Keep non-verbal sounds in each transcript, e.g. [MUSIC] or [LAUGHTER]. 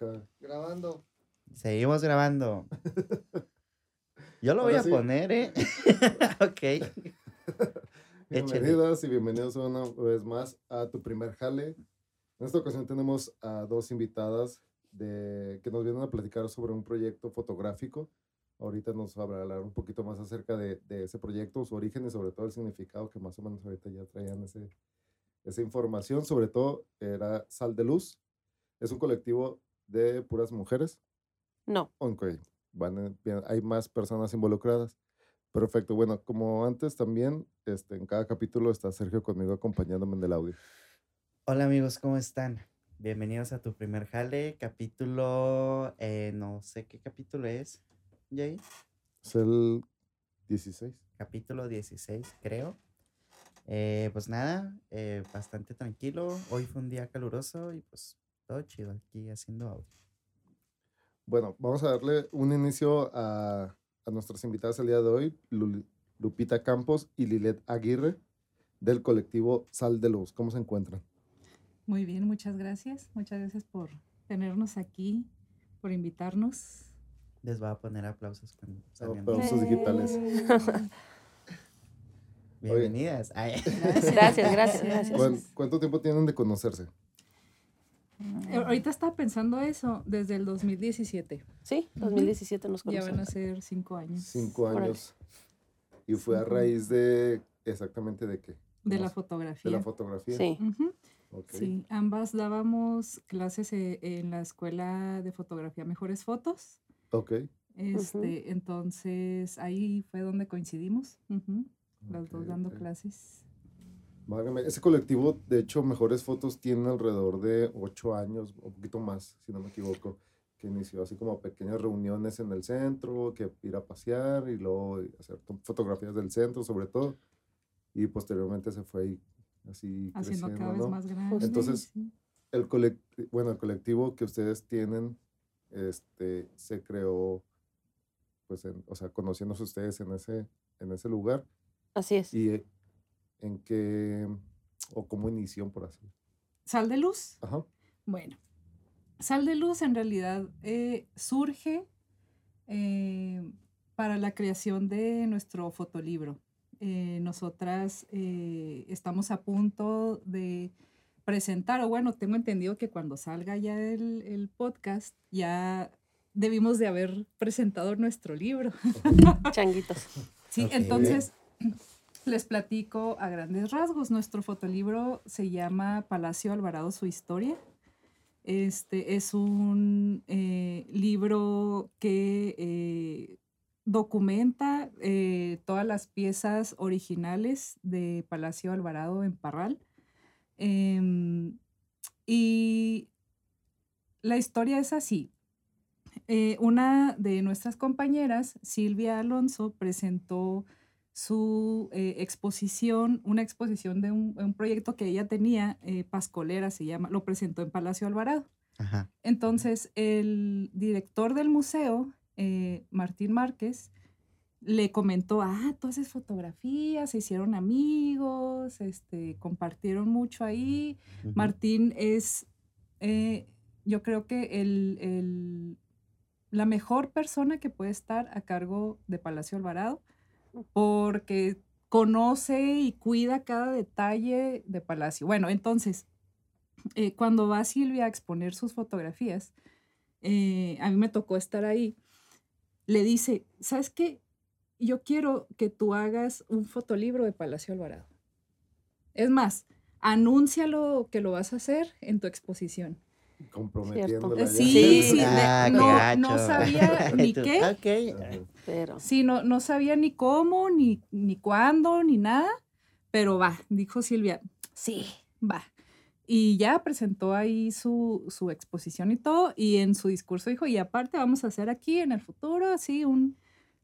acá. Grabando. Seguimos grabando. Yo lo voy a poner, ¿eh? [LAUGHS] ok. [LAUGHS] Bienvenidas y bienvenidos una vez más a tu primer jale. En esta ocasión tenemos a dos invitadas de, que nos vienen a platicar sobre un proyecto fotográfico. Ahorita nos va a hablar un poquito más acerca de, de, ese proyecto, su origen y sobre todo el significado que más o menos ahorita ya traían ese, esa información. Sobre todo era Sal de Luz. Es un colectivo de puras mujeres. No. Ok, van, hay más personas involucradas. Perfecto. Bueno, como antes también, este, en cada capítulo está Sergio conmigo acompañándome en el audio. Hola amigos, ¿cómo están? Bienvenidos a tu primer jale, capítulo, eh, no sé qué capítulo es, Jay. Es el 16. Capítulo 16, creo. Eh, pues nada, eh, bastante tranquilo. Hoy fue un día caluroso y pues todo chido aquí haciendo audio. Bueno, vamos a darle un inicio a, a nuestras invitadas el día de hoy, Lupita Campos y Lilet Aguirre, del colectivo Sal de Luz. ¿Cómo se encuentran? Muy bien, muchas gracias. Muchas gracias por tenernos aquí, por invitarnos. Les voy a poner aplausos cuando Aplausos digitales. [LAUGHS] Bienvenidas. Gracias, gracias, [LAUGHS] gracias. ¿Cuánto tiempo tienen de conocerse? Eh, ahorita estaba pensando eso desde el 2017. Sí, 2017 nos conocimos. Ya van a ser cinco años. Cinco años. Y fue a raíz de, exactamente de qué? De la fotografía. De la fotografía. Sí. Sí, ambas dábamos clases eh, en la escuela de fotografía Mejores Fotos. Ok. Este, Entonces ahí fue donde coincidimos, las dos dando clases. Ese colectivo, de hecho, Mejores Fotos tiene alrededor de ocho años, un poquito más, si no me equivoco, que inició así como pequeñas reuniones en el centro, que ir a pasear y luego hacer fotografías del centro sobre todo. Y posteriormente se fue ahí así Haciendo creciendo, cada vez ¿no? más grande. Entonces, el colectivo, bueno, el colectivo que ustedes tienen, este, se creó, pues, en, o sea, conociéndose ustedes en ese, en ese lugar. Así es. Y en qué, o cómo inició, por así. ¿Sal de luz? Ajá. Bueno, Sal de luz en realidad eh, surge eh, para la creación de nuestro fotolibro. Eh, nosotras estamos a punto de presentar, o bueno, tengo entendido que cuando salga ya el, el podcast, ya debimos de haber presentado nuestro libro. [LAUGHS] Changuitos. Sí, entonces les platico a grandes rasgos. Nuestro fotolibro se llama Palacio Alvarado, su historia. Este es un eh, libro que eh, documenta eh, todas las piezas originales de Palacio Alvarado en Parral. Em, y la historia es así. una de nuestras compañeras, Silvia Alonso, presentó su eh, exposición, una exposición de un, un, proyecto que ella tenía, eh, Pascolera se llama, lo presentó en Palacio Alvarado. Ajá. Entonces, el director del museo, eh, Martín Márquez, le comentó, ah, tú haces fotografías, se hicieron amigos, este, compartieron mucho ahí. Uh -huh. Martín es, yo creo que el, el, la mejor persona que puede estar a cargo de Palacio Alvarado porque conoce y cuida cada detalle de Palacio. Bueno, entonces, eh, cuando va Silvia a exponer sus fotografías, eh, a mí me tocó estar ahí, le dice, ¿sabes qué? Yo quiero que tú hagas un fotolibro de Palacio Alvarado. Es más, anúncialo que lo vas a hacer en tu exposición. Comprometiéndola. Sí, sí, ah, no, no, sabía [LAUGHS] ni qué. Okay. Pero. Sí, no, no sabía ni cómo, ni, ni cuándo, ni nada, pero va, dijo Silvia, sí, va. Y ya presentó ahí su, su exposición y todo, y en su discurso dijo, y aparte vamos a hacer aquí en el futuro, así, un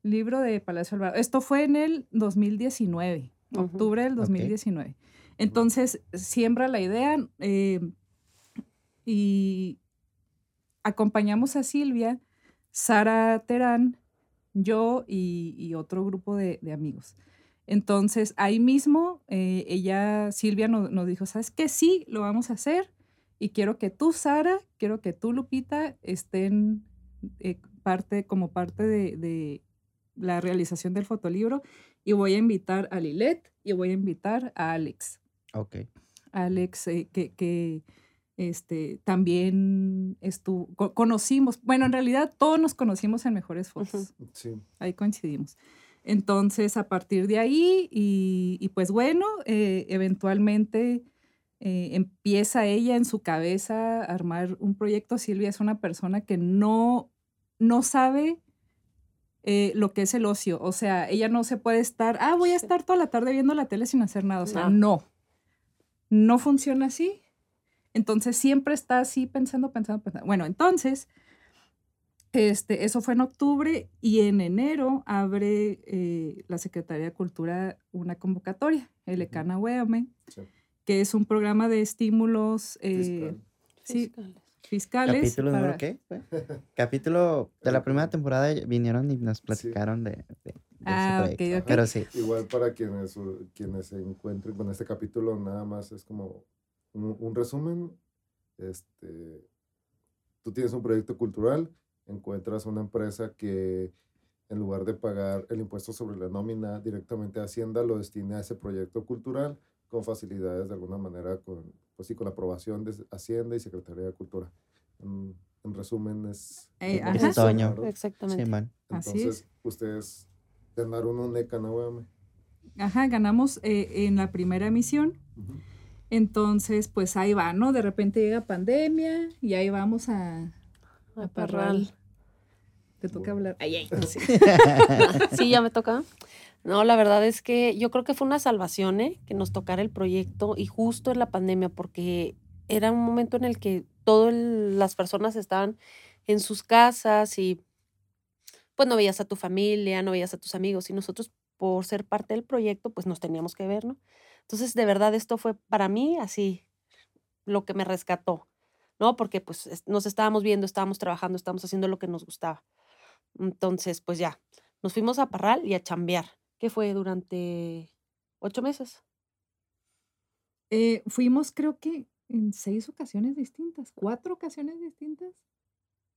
libro de Palacio Alvarado. Esto fue en el 2019, uh -huh. octubre del 2019. Okay. Entonces, siembra la idea. Eh, y acompañamos a Silvia, Sara Terán, yo y, y otro grupo de, de, amigos. Entonces, ahí mismo, eh, ella, Silvia nos, nos, dijo, ¿sabes qué? Sí, lo vamos a hacer. y quiero que tú, Sara, quiero que tú, Lupita, estén eh, parte, como parte de, de la realización del fotolibro y voy a invitar a Lilet y voy a invitar a Alex. Ok. Alex, eh, que, que este, también estuvo, co- conocimos, bueno, en realidad todos nos conocimos en Mejores Fotos, Sí. ahí coincidimos. Entonces, a partir de ahí, y, y pues bueno, eh, eventualmente eh, empieza ella en su cabeza a armar un proyecto. Silvia es una persona que no, no sabe eh, lo que es el ocio. O sea, ella no se puede estar, ah, voy a estar toda la tarde viendo la tele sin hacer nada. O sea, No. no. No funciona así. Entonces siempre está así pensando, pensando, pensando. Bueno, entonces, este, eso fue en octubre y en enero abre eh, la Secretaría de Cultura una convocatoria, el. Ecana Weame, Sí. que es un programa de estímulos eh, Fiscal. sí, Fiscales. fiscales. ¿Capítulo número para- qué? fue? Capítulo de la primera temporada vinieron y nos Sí. platicaron de, de- Ah. Pero sí. Igual para quienes, quienes se encuentren con este capítulo, nada más es como un, un resumen. Este, tú tienes un proyecto cultural, encuentras una empresa que en lugar de pagar el impuesto sobre la nómina directamente a Hacienda, lo destina a ese proyecto cultural con facilidades de alguna manera, con, pues sí, con la aprobación de Hacienda y Secretaría de Cultura. En, en resumen, es... Eh, es lo ajá. ¿verdad? Exactamente. Sí, man. Así Entonces, es. ustedes ganaron un ECA, ¿no? Ajá, ganamos eh, en la primera emisión. Entonces, pues ahí va, ¿no? De repente llega pandemia y ahí vamos a, A a Parral. Parral. Te toca Bueno. hablar. Ay, ay, sí. [LAUGHS] Sí, ya me toca. No, la verdad es que yo creo que fue una salvación, ¿eh? Que nos tocara el proyecto y justo en la pandemia, porque era un momento en el que todas las personas estaban en sus casas y pues no veías a tu familia, no veías a tus amigos y nosotros por ser parte del proyecto pues nos teníamos que ver, ¿no? Entonces, de verdad, esto fue para mí así lo que me rescató, ¿no? Porque pues es- nos estábamos viendo, estábamos trabajando, estábamos haciendo lo que nos gustaba. Entonces, pues ya, nos fuimos a Parral y a chambear, que fue durante ocho meses. Eh, fuimos, creo que en seis ocasiones distintas, cuatro ocasiones distintas.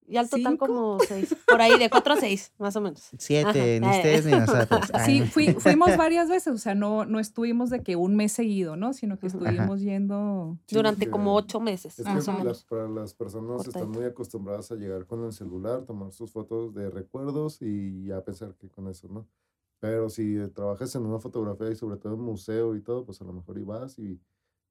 Y al total ¿Cinco? como seis, por ahí de cuatro a seis, más o menos. Siete, Ajá. ni ustedes ni [LAUGHS] nosotros. [LAUGHS] Ay, Sí, no. fui- [LAUGHS] fuimos varias veces, o sea, no, no estuvimos de que un mes seguido, ¿no? Sino que Ujú. Ajá. estuvimos yendo. Sí, Durante como ocho meses, Es Más que o las- menos. para las personas Por están tanto. muy acostumbradas a llegar con el celular, tomar sus fotos de recuerdos y ya pensar que con eso, ¿no? Pero si trabajas en una fotografía y sobre todo en museo y todo, pues a lo mejor ibas y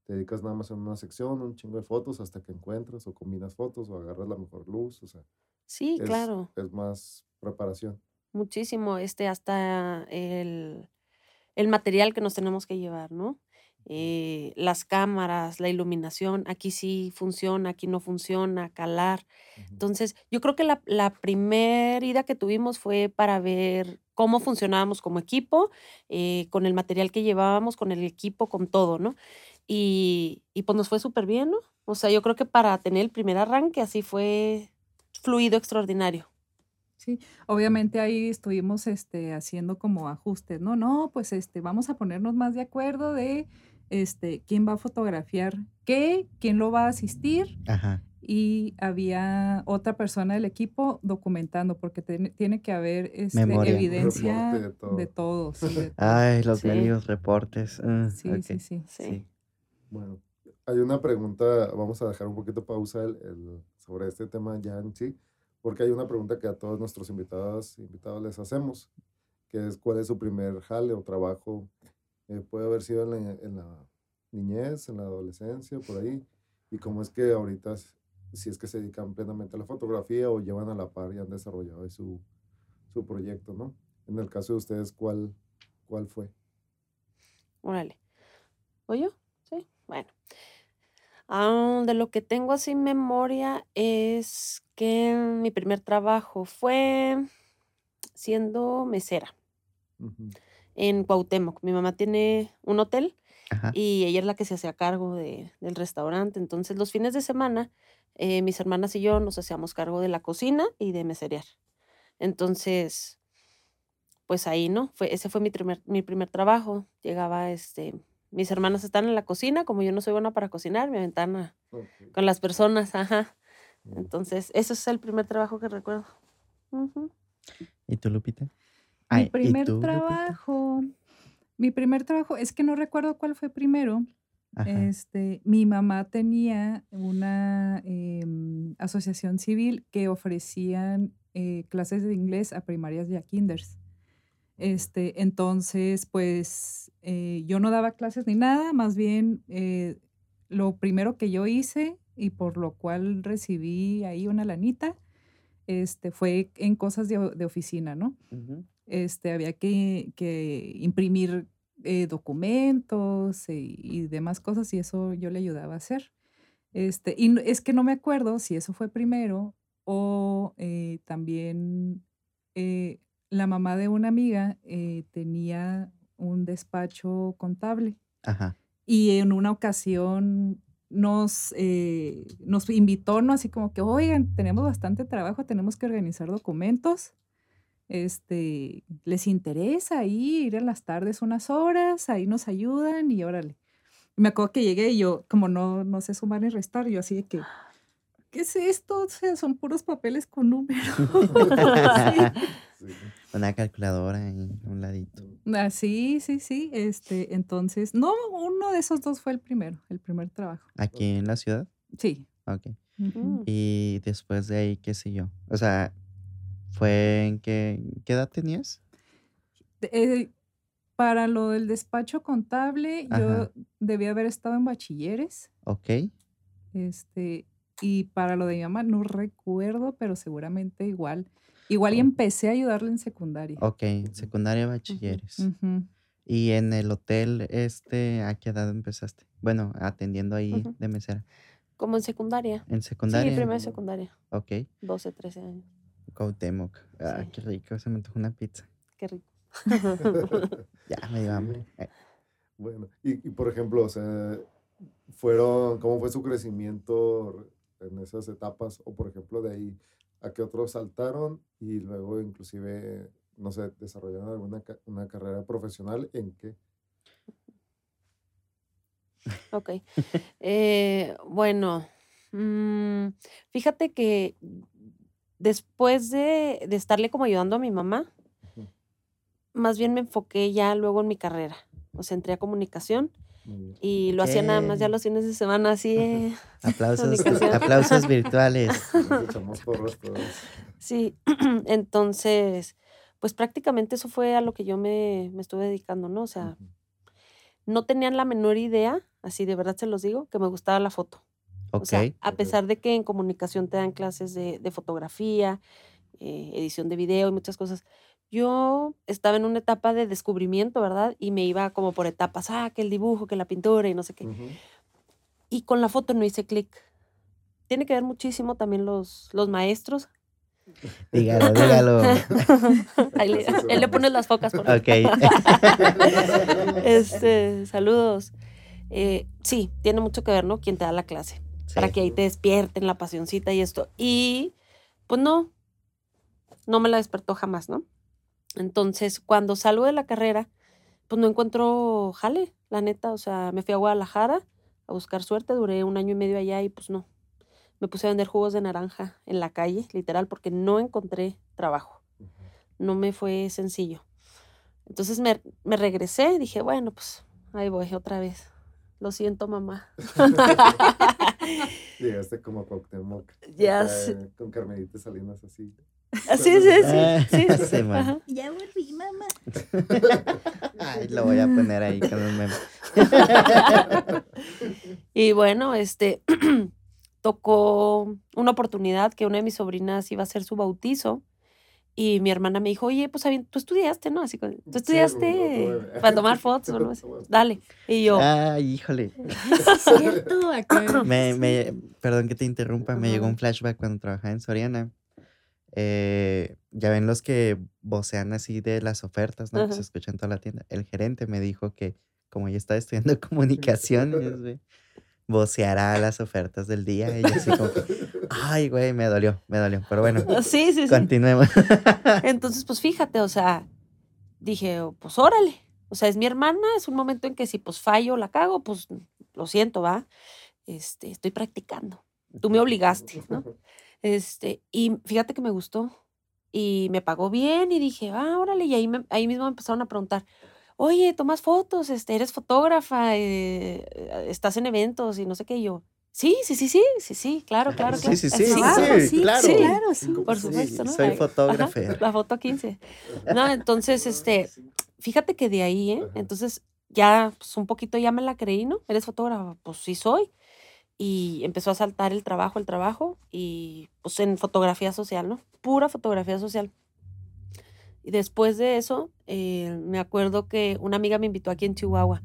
te dedicas nada más en una sección, un chingo de fotos hasta que encuentras o combinas fotos o agarras la mejor luz, o sea, Sí, es, claro, es más preparación. muchísimo. Este, hasta el, el material que nos tenemos que llevar, ¿no? Eh, las cámaras, la iluminación, aquí sí funciona, aquí no funciona, calar. Entonces, yo creo que la, la primer ida que tuvimos fue para ver cómo funcionábamos como equipo, eh, con el material que llevábamos, con el equipo, con todo, ¿no? Y, y pues nos fue súper bien, ¿no? O sea, yo creo que para tener el primer arranque así fue fluido extraordinario. Sí, obviamente ahí estuvimos este, haciendo como ajustes, ¿no? No, pues este, vamos a ponernos más de acuerdo de este, quién va a fotografiar qué, quién lo va a asistir Ajá. y había otra persona del equipo documentando porque tiene, tiene que haber este, Memoria. evidencia de todo. de todo. sí, de [LAUGHS] todo. Ay, los Sí. medios reportes. ah, sí, sí. Sí. Bueno, hay una pregunta, vamos a dejar un poquito pausa el- el- sobre este tema ya en sí, porque hay una pregunta que a todos nuestros invitados, invitados les hacemos, que es cuál es su primer jale o trabajo. Eh, puede haber sido en la, en la niñez, en la adolescencia, por ahí, y cómo es que ahorita, si es que se dedican plenamente a la fotografía o llevan a la par y han desarrollado su, su proyecto, ¿no? En el caso de ustedes, ¿cuál, cuál fue? Órale. ¿O yo? Sí. Bueno. Ah, de lo que tengo así en memoria es que mi primer trabajo fue siendo mesera en Cuauhtémoc. Mi mamá tiene un hotel Ajá. y ella es la que se hacía cargo de- del restaurante. Entonces, los fines de semana, eh, mis hermanas y yo nos hacíamos cargo de la cocina y de meserear. Entonces, pues ahí, ¿no? Fue, ese fue mi primer, mi primer trabajo. Llegaba este, mis hermanas están en la cocina, como yo no soy buena para cocinar, me aventaban a- Ok. con las personas, ajá. Mm. Entonces, ese es el primer trabajo que recuerdo. ¿Y tú, Lupita? Mi Ay, ¿y primer tú, Lupita? trabajo, mi primer trabajo, es que no recuerdo cuál fue primero. Ajá. Este, mi mamá tenía una em, asociación civil que ofrecían eh, clases de inglés a primarias y a kinders. Este, entonces, pues eh, yo no daba clases ni nada, más bien eh, lo primero que yo hice y por lo cual recibí ahí una lanita, este, fue en cosas de, de oficina, ¿no? Este, había que, que imprimir eh, documentos y demás cosas y eso yo le ayudaba a hacer. Este, y es que no me acuerdo si eso fue primero o eh, también eh, la mamá de una amiga eh, tenía un despacho contable Ajá. y en una ocasión nos, eh, nos invitó, ¿no? Así como que, oigan, tenemos bastante trabajo, tenemos que organizar documentos. Este, ¿les interesa ahí ir en las tardes unas horas? Ahí nos ayudan y órale. Me acuerdo que llegué y yo, como no, no sé sumar ni restar, yo así de que, ¿qué es esto? O sea, son puros papeles con números. [LAUGHS] Sí. Una calculadora ahí a un ladito. Ah, sí, sí, sí. Este, entonces, no, uno de esos dos fue el primero, el primer trabajo. ¿Aquí en la ciudad? Sí. Ok. Y después de ahí, ¿qué siguió? O sea, ¿fue en qué, qué edad tenías? Eh, para lo del despacho contable, Ajá. yo debía haber estado en bachilleres. Ok. Este, y para lo de mi mamá, no recuerdo, pero seguramente igual. Igual y empecé a ayudarle en secundaria. Ok, secundaria, bachilleres. ¿Y en el hotel, este, a qué edad empezaste? Bueno, atendiendo ahí de mesera. Como en secundaria. ¿En Sí, secundaria? primero de secundaria. Ok. 12, 13 años. Cuauhtémoc. Ah, Sí. qué rico, se me antojó una pizza. Qué rico. [LAUGHS] Ya, me dio hambre. [LAUGHS] Eh, Bueno, y, y por ejemplo, o sea, fueron, ¿cómo fue su crecimiento en esas etapas? O por ejemplo, de ahí a qué otros saltaron y luego inclusive, no sé, desarrollaron alguna una carrera profesional en qué. Ok. Eh, bueno, mm, fíjate que después de, de estarle como ayudando a mi mamá, más bien me enfoqué ya luego en mi carrera. O sea, entré a comunicación. Y lo hacía nada más ya los fines de semana así. eh, [LAUGHS] Aplausos, aplausos virtuales. [LAUGHS] Sí, [CLEARS THROAT] entonces, pues prácticamente eso fue a lo que yo me, me estuve dedicando, ¿no? O sea, no tenían la menor idea, así de verdad se los digo, que me gustaba la foto. O Ok. sea, a pesar de que en comunicación te dan clases de, de fotografía, eh, edición de video y muchas cosas, yo estaba en una etapa de descubrimiento, ¿verdad? Y me iba como por etapas, ah, que el dibujo, que la pintura y no sé qué. Y con la foto no hice clic. Tiene que ver muchísimo también los, los maestros. [LAUGHS] Dígalo, [LAUGHS] dígalo. [LAUGHS] ahí, le, pones las focas. por. Ok. este, saludos. Eh, sí, tiene mucho que ver, ¿no? Quien te da la clase. Para que ahí te despierten la pasioncita y esto. Y pues no, no me la despertó jamás, ¿no? Entonces, cuando salgo de la carrera, pues no encuentro jale, la neta. O sea, me fui a Guadalajara a buscar suerte, duré un año y medio allá y pues no. Me puse a vender jugos de naranja en la calle, literal, porque no encontré trabajo. No me fue sencillo. Entonces me, me regresé, dije, bueno, pues ahí voy otra vez. Lo siento, mamá. [LAUGHS] [LAUGHS] Llegaste como a Cuauhtémoc. Ya. Con Carmelita Salinas así. Sí, sí, Ah, sí. sí, sí, sí, man. [LAUGHS] ajá. Ya volví, mamá. Ay, lo voy a poner ahí con un meme. [LAUGHS] Y bueno, este [CLEARS THROAT] tocó una oportunidad que una de mis sobrinas iba a hacer su bautizo y mi hermana me dijo, oye, pues tú estudiaste, ¿no? Así que tú Sí, estudiaste para tomar fotos, ¿o no? [LAUGHS] Dale. Y yo, Ay, híjole. Es cierto, acá. Me, me, perdón que te interrumpa, me llegó un flashback cuando trabajaba en Soriana. Eh, ya ven los que vocean así de las ofertas, ¿no? Que se Ajá. escuchan en toda la tienda. El gerente me dijo que, como yo estaba estudiando [LAUGHS] comunicaciones, güey, voceará las ofertas del día. Y yo así como que, ay, güey, me dolió, me dolió. Pero bueno, sí, sí, sí. continuemos. Entonces, pues fíjate, o sea, dije, "Oh, pues órale, O sea, es mi hermana, es un momento en que si pues fallo, la cago, pues lo siento, va. Este, estoy practicando. Tú me obligaste, ¿no? Este, y fíjate que me gustó y me pagó bien y dije, ah, órale, y ahí, me- ahí mismo me empezaron a preguntar, oye, tomas fotos, este, eres fotógrafa, eh, eh, estás en eventos y no sé qué, y yo, sí, sí, sí, sí, sí, sí, claro, [LAUGHS] claro, Sí, claro. sí, sí, sí, Claro, sí, claro. sí, claro, sí. Por supuesto, ¿no? soy fotógrafa. [LAUGHS] la foto 15. No, entonces, este, fíjate que de ahí, ¿eh? Entonces, ya, pues un poquito ya me la creí, ¿no? ¿Eres fotógrafa? Pues sí soy. Y empezó a saltar el trabajo, el trabajo, y pues en fotografía social, ¿no? Pura fotografía social. Y después de eso, eh, me acuerdo que una amiga me invitó aquí en Chihuahua.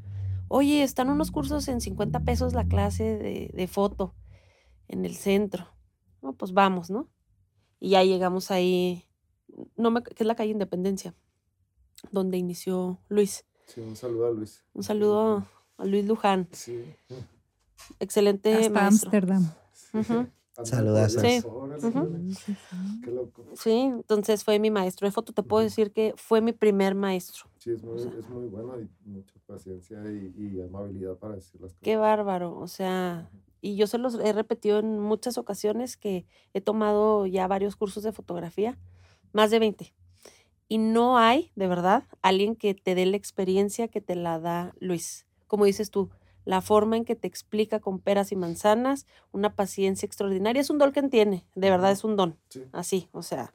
Oye, están unos cursos en 50 pesos la clase de, de foto en el centro. No, pues vamos, ¿no? Y ya llegamos ahí, no me, que es la calle Independencia, donde inició Luis. Sí, un saludo a Luis. Un saludo a Luis Luján, Sí. Excelente Hasta maestro. Anda Saludazos. por allá, Sí. Sí, sí. Qué loco. Sí, entonces fue mi maestro de foto. Te puedo decir que fue mi primer maestro. Sí, es muy, sea. es muy bueno y mucha paciencia y, y amabilidad para decir las cosas. Qué bárbaro. O sea, y yo se los he repetido en muchas ocasiones que he tomado ya varios cursos de fotografía, más de 20. Y no hay, de verdad, alguien que te dé la experiencia que te la da Luis. Como dices tú, la forma en que te explica con peras y manzanas, una paciencia extraordinaria. Es un don que tiene, de verdad es un don. Sí. Así, o sea,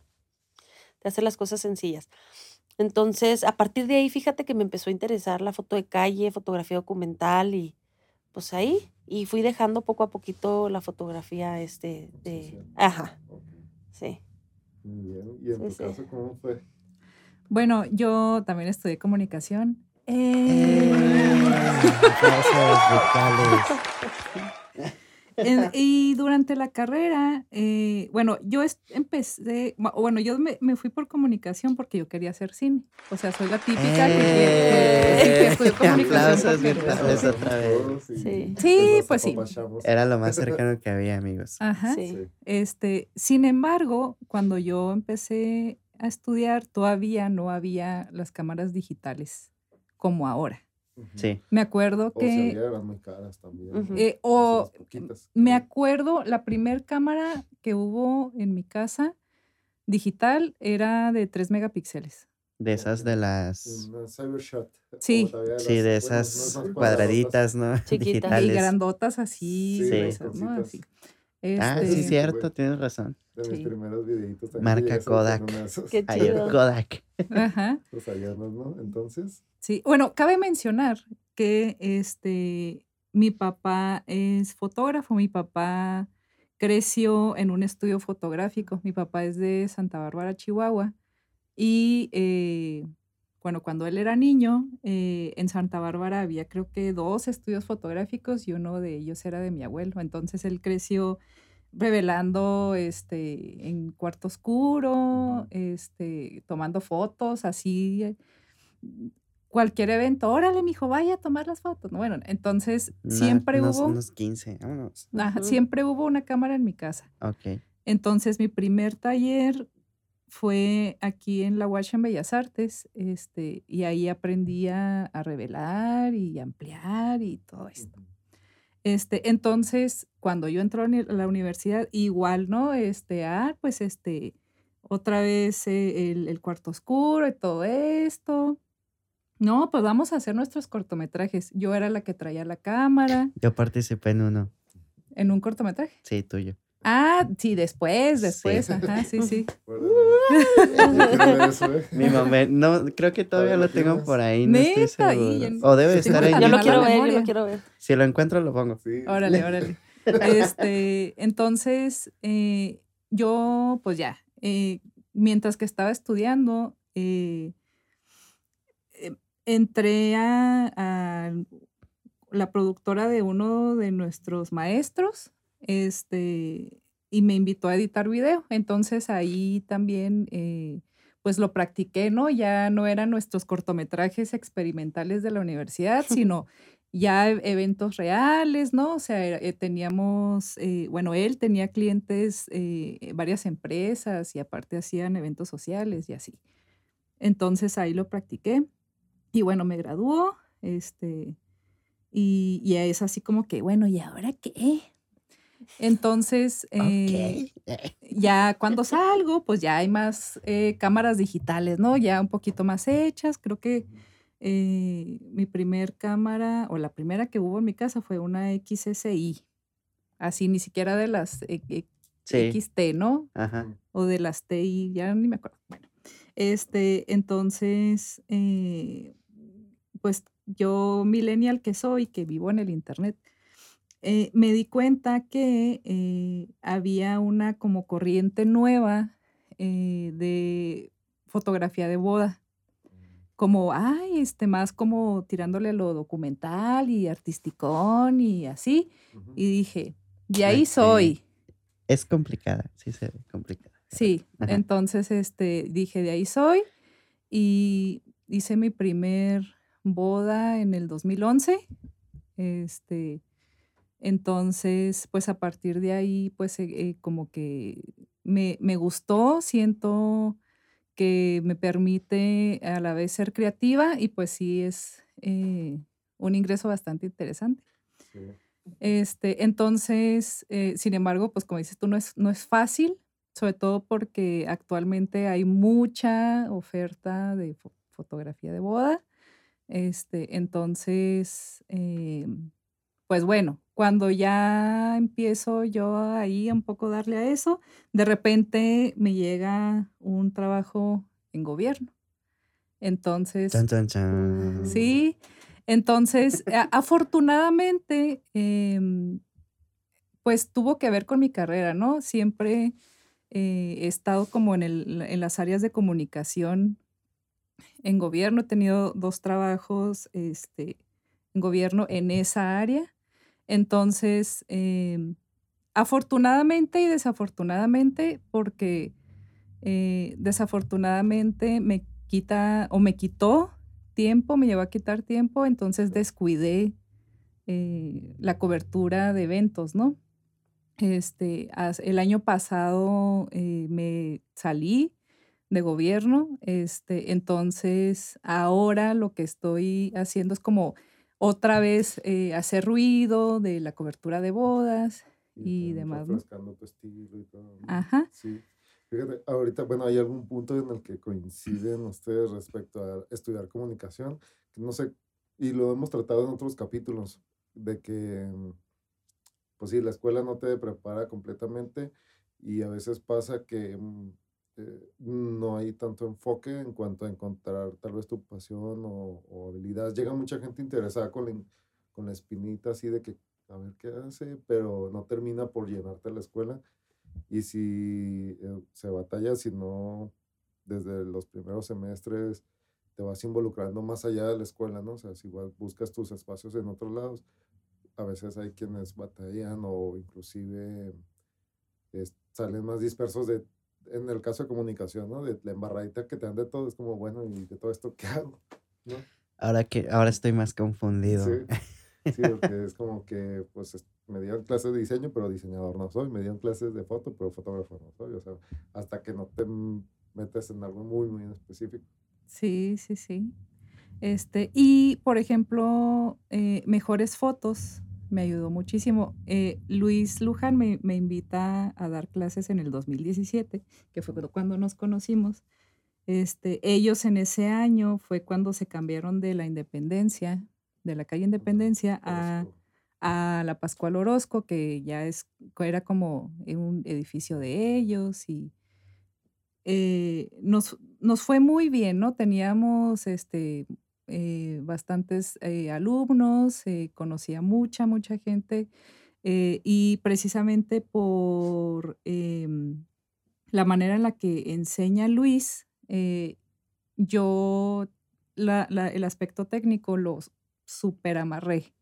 te hace las cosas sencillas. Entonces, a partir de ahí, fíjate que me empezó a interesar la foto de calle, fotografía documental y pues ahí, y fui dejando poco a poquito la fotografía, este, de, Social. ajá, sí. Bien. ¿Y en Sí, tu sí. caso cómo fue? Bueno, yo también estudié comunicación. Eh. En- y durante la carrera, eh, bueno, yo empecé, bu- bueno, yo me, me fui por comunicación porque yo quería hacer cine. O sea, soy la típica que, que- que Eh, estudió comunicación. virtuales otra vez. Sí. pues sí. Era lo más cercano que había, amigos. Ajá. Sí. Este, sin embargo, cuando yo empecé a estudiar, todavía no había las cámaras digitales como ahora. Sí. Me acuerdo O que, eran muy caras también. Eh, o Así me acuerdo, la primer cámara que hubo en mi casa digital era de 3 megapíxeles. De esas de las. Cybershot. Sí. todavía Sí, las- de bueno, esas no esas cuadraditas, ¿no? Chiquitas. Y Y Digitales. grandotas así, Sí, gruesas, ¿no? cositas. Ah, sí, Este, cierto, tienes razón. De mis Sí. primeros videitos también. Marca Kodak. Qué chido. Kodak. Ajá. [LAUGHS] Los allanos, ¿no? Entonces, Sí, bueno, cabe mencionar que este, mi papá es fotógrafo, mi papá creció en un estudio fotográfico, mi papá es de Santa Bárbara, Chihuahua, y eh, bueno, cuando él era niño, eh, en Santa Bárbara había creo que dos estudios fotográficos y uno de ellos era de mi abuelo, entonces él creció revelando este en cuarto oscuro, este tomando fotos así eh, cualquier evento, órale, mijo, vaya a tomar las fotos. Bueno, entonces Una- siempre unos, hubo, Unos 15, vámonos. ajá, Ujú. siempre hubo una cámara en mi casa. Ok. Entonces mi primer taller fue aquí en la UASH en Bellas Artes, este, y ahí aprendí a, a revelar y ampliar y todo esto. Este, entonces, cuando yo entré a la uni- a la universidad, igual, ¿no? Este, ah, pues este, otra vez eh, el, el cuarto oscuro y todo esto. No, pues vamos a hacer nuestros cortometrajes. Yo era la que traía la cámara Yo participé en uno. en un cortometraje. Sí, tuyo. Ah, sí, después, Sí. después, ajá, sí, sí. [LAUGHS] ¿eh? Mi mamá, no, creo que todavía lo tengo por ahí, no estoy seguro. O debe Sí, estar tan Yo lo quiero ver, yo lo quiero ver. Si lo encuentro, lo pongo. Sí. Órale, [LAUGHS] órale. Este, entonces, eh, yo, pues ya, eh, mientras que estaba estudiando, eh, entré a, a la productora de uno de nuestros maestros, este, y me invitó a editar video. Entonces ahí también, eh, pues lo practiqué, ¿no? Ya no eran nuestros cortometrajes experimentales de la universidad, [LAUGHS] sino ya e- eventos reales, ¿no? O sea, eh, teníamos, eh, bueno, él tenía clientes, eh, varias empresas y aparte hacían eventos sociales y así. Entonces ahí lo practiqué. Y bueno, me graduó, este, y, y es así como que, bueno, ¿y ahora qué? Entonces, eh, [LAUGHS] ya cuando salgo, pues ya hay más eh, cámaras digitales, ¿no? Ya un poquito más hechas. Creo que eh, mi primer cámara, o la primera que hubo en mi casa fue una XSI. Así, ni siquiera de las XT, ¿no? Ajá. O de las TI, ya ni me acuerdo. Bueno, este, entonces, pues yo, millennial que soy, que vivo en el Internet, eh, me di cuenta que eh, había una como corriente nueva eh, de fotografía de boda. Como, ay, este, más como tirándole lo documental y artisticón y así. Y dije, de ahí soy. Es complicada, sí se ve complicada. Sí, entonces este, dije, de ahí soy. Y hice mi primer boda en el 2011. Este, entonces, pues a partir de ahí, pues eh, eh, como que me, me, gustó, siento que me permite a la vez ser creativa y pues sí es eh, un ingreso bastante interesante. Este, entonces, sin embargo, pues como dices tú, no es, no es fácil, sobre todo porque actualmente hay mucha oferta de fotografía de boda. Este, entonces, pues bueno, cuando ya empiezo yo ahí un poco darle a eso, de repente me llega un trabajo en gobierno. Entonces, sí, entonces afortunadamente, em, pues tuvo que ver con mi carrera, ¿no? Siempre eh, he estado como en, el, en las áreas de comunicación en gobierno, he tenido dos trabajos este, en gobierno en esa área entonces, em, afortunadamente y desafortunadamente, porque eh, desafortunadamente me quita o me quitó tiempo, me llevó a quitar tiempo, entonces descuidé eh, la cobertura de eventos, ¿no? Este, el año pasado eh, me salí de gobierno, este, entonces ahora lo que estoy haciendo es como otra vez eh, hacer ruido de la cobertura de bodas y, demás. Refrescando tu estilo y todo. Ajá. Sí. Fíjate, ahorita, bueno, hay algún punto en el que coinciden ustedes respecto a estudiar comunicación, que no sé, y lo hemos tratado en otros capítulos, de que, pues sí, la escuela no te prepara completamente y a veces pasa que eh, no hay tanto enfoque en cuanto a encontrar tal vez tu pasión o, o habilidades. Llega mucha gente interesada con la, con la espinita así de que a ver qué hace, pero no termina por llenarte la escuela. Y si eh, se batalla, si no, desde los primeros semestres te vas involucrando más allá de la escuela, ¿no? O sea, si buscas tus espacios en otros lados, a veces hay quienes batallan o inclusive salen más dispersos de en el caso de comunicación, ¿no? De la embarradita que te dan de todo, es como, bueno, ¿y de todo esto qué hago? ¿No? Ahora que, ahora estoy más confundido. Sí, [LAUGHS] sí porque es como que, pues, me dieron clases de diseño, pero diseñador no soy, me dieron clases de foto, pero fotógrafo no soy, o sea, hasta que no te metes en algo muy, muy específico. Sí, sí, sí. Este, y, por ejemplo, eh, mejores fotos me ayudó muchísimo. Eh, Luis Luján me, me, invita a dar clases en el 2017, que fue cuando nos conocimos. Este, ellos en ese año fue cuando se cambiaron de la Independencia, de la calle Independencia, a, a la Pascual Orozco, que ya es, era como un edificio de ellos y eh, nos, nos fue muy bien, ¿no? Teníamos este, eh, bastantes eh, alumnos, eh, conocía mucha, mucha gente y precisamente por em, la manera en la que enseña Luis, yo el aspecto técnico lo super amarré.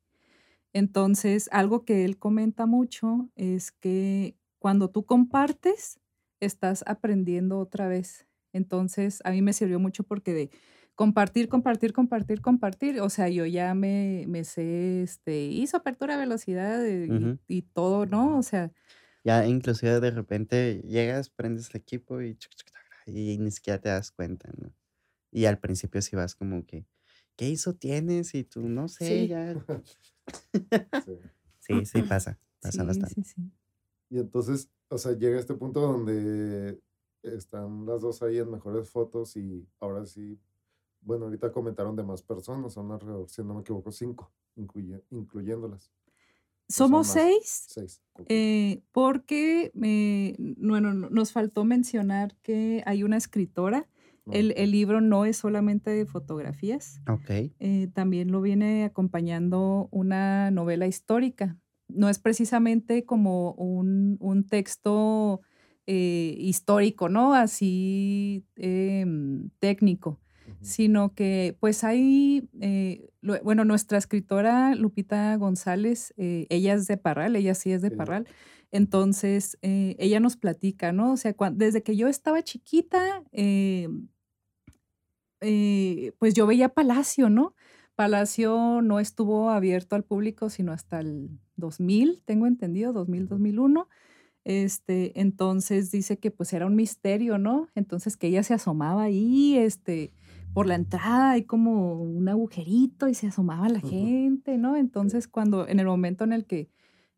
Entonces, algo que él comenta mucho es que cuando tú compartes, estás aprendiendo otra vez. Entonces, a mí me sirvió mucho porque de, compartir, compartir, compartir, compartir. O sea, yo ya me, me sé, este, hizo apertura velocidad y, todo, ¿no? O sea. Ya inclusive de repente llegas, prendes el equipo y, y ni siquiera te das cuenta, ¿no? Y al principio sí vas como que, ¿qué hizo tienes? Y tú, no sé, Sí. ya. [LAUGHS] Sí. Sí, sí, pasa. Pasa Sí, bastante. sí, sí. Y entonces, o sea, llega este punto donde están las dos ahí en mejores fotos y ahora sí, bueno, ahorita comentaron de más personas, son alrededor, si no me equivoco, cinco, incluye- incluyéndolas. Somos más. seis. Seis. Eh, porque eh, bueno, no- nos faltó mencionar que hay una escritora. No, El, libro no es solamente de fotografías, Ok. eh, también lo viene acompañando una novela histórica. No es precisamente como un, un texto eh, histórico, ¿no? Así em, técnico. Sino que pues hay, eh, lo- bueno, nuestra escritora Lupita González, eh, ella es de Parral, ella sí es de Sí. Parral, entonces eh, ella nos platica, ¿no? O sea, desde que yo estaba chiquita, pues yo veía Palacio, ¿no? Palacio no estuvo abierto al público sino hasta el 2000, tengo entendido, 2000, 2001. Este, entonces dice que pues era un misterio, ¿no? Entonces que ella se asomaba ahí, este, por la entrada hay como un agujerito y se asomaba la gente, ¿no? Entonces cuando, en el momento en el que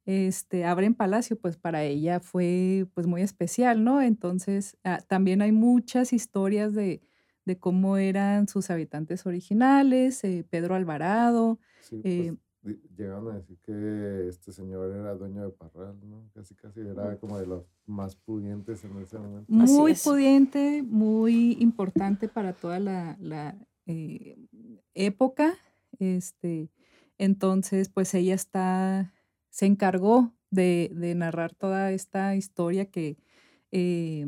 este, abren Palacio, pues para ella fue pues muy especial, ¿no? Entonces ah, también hay muchas historias de, de cómo eran sus habitantes originales, eh, Pedro Alvarado, Sí, eh, pues, di- llegaron a decir que este señor era dueño de Parral, ¿no? Casi, casi era como de los más pudientes en ese momento. Muy es. pudiente, muy importante para toda la, la, eh, época. Este, entonces, pues ella está, se encargó de, de narrar toda esta historia que, eh,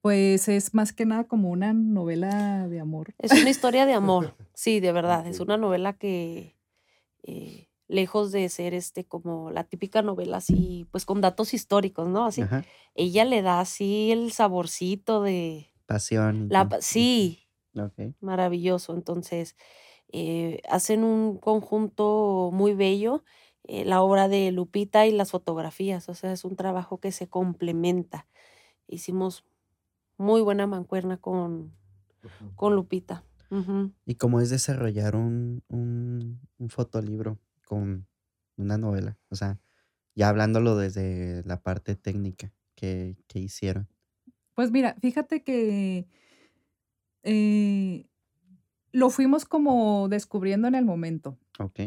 pues es más que nada como una novela de amor. Es una historia de amor, [LAUGHS] sí, de verdad. Es una novela que, eh, lejos de ser este como la típica novela así, pues con datos históricos, ¿no? Así, Ajá. ella le da así el saborcito de Pasión. la, sí, maravilloso. Entonces, eh, hacen un conjunto muy bello, eh, la obra de Lupita y las fotografías, o sea, es un trabajo que se complementa. Hicimos muy buena mancuerna con, con Lupita. ¿Y cómo es desarrollar un, un, un fotolibro con una novela? O sea, ya hablándolo desde la parte técnica que, que hicieron. Pues mira, fíjate que eh, lo fuimos como descubriendo en el momento. Ok.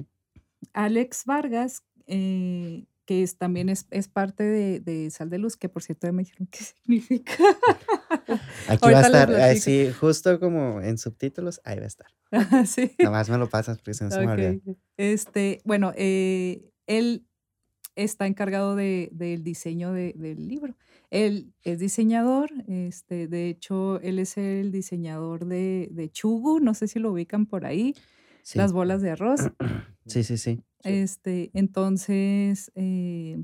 Alex Vargas, eh, que es, también es, es parte de, de Sal de Luz, que por cierto ya me dijeron qué [LAUGHS] significa. [LAUGHS] [LAUGHS] Aquí va a estar así, justo como en subtítulos, ahí va a estar. [LAUGHS] sí. Nomás me lo pasas porque se me olvida. Ok. Este, bueno, eh, él está encargado de- del diseño de- del libro. Él es diseñador, este, de hecho, él es el diseñador de, de Chugu, no sé si lo ubican por ahí, Sí. las bolas de arroz. [CLEARS THROAT] Sí, sí, sí. Sí. Este, entonces, eh,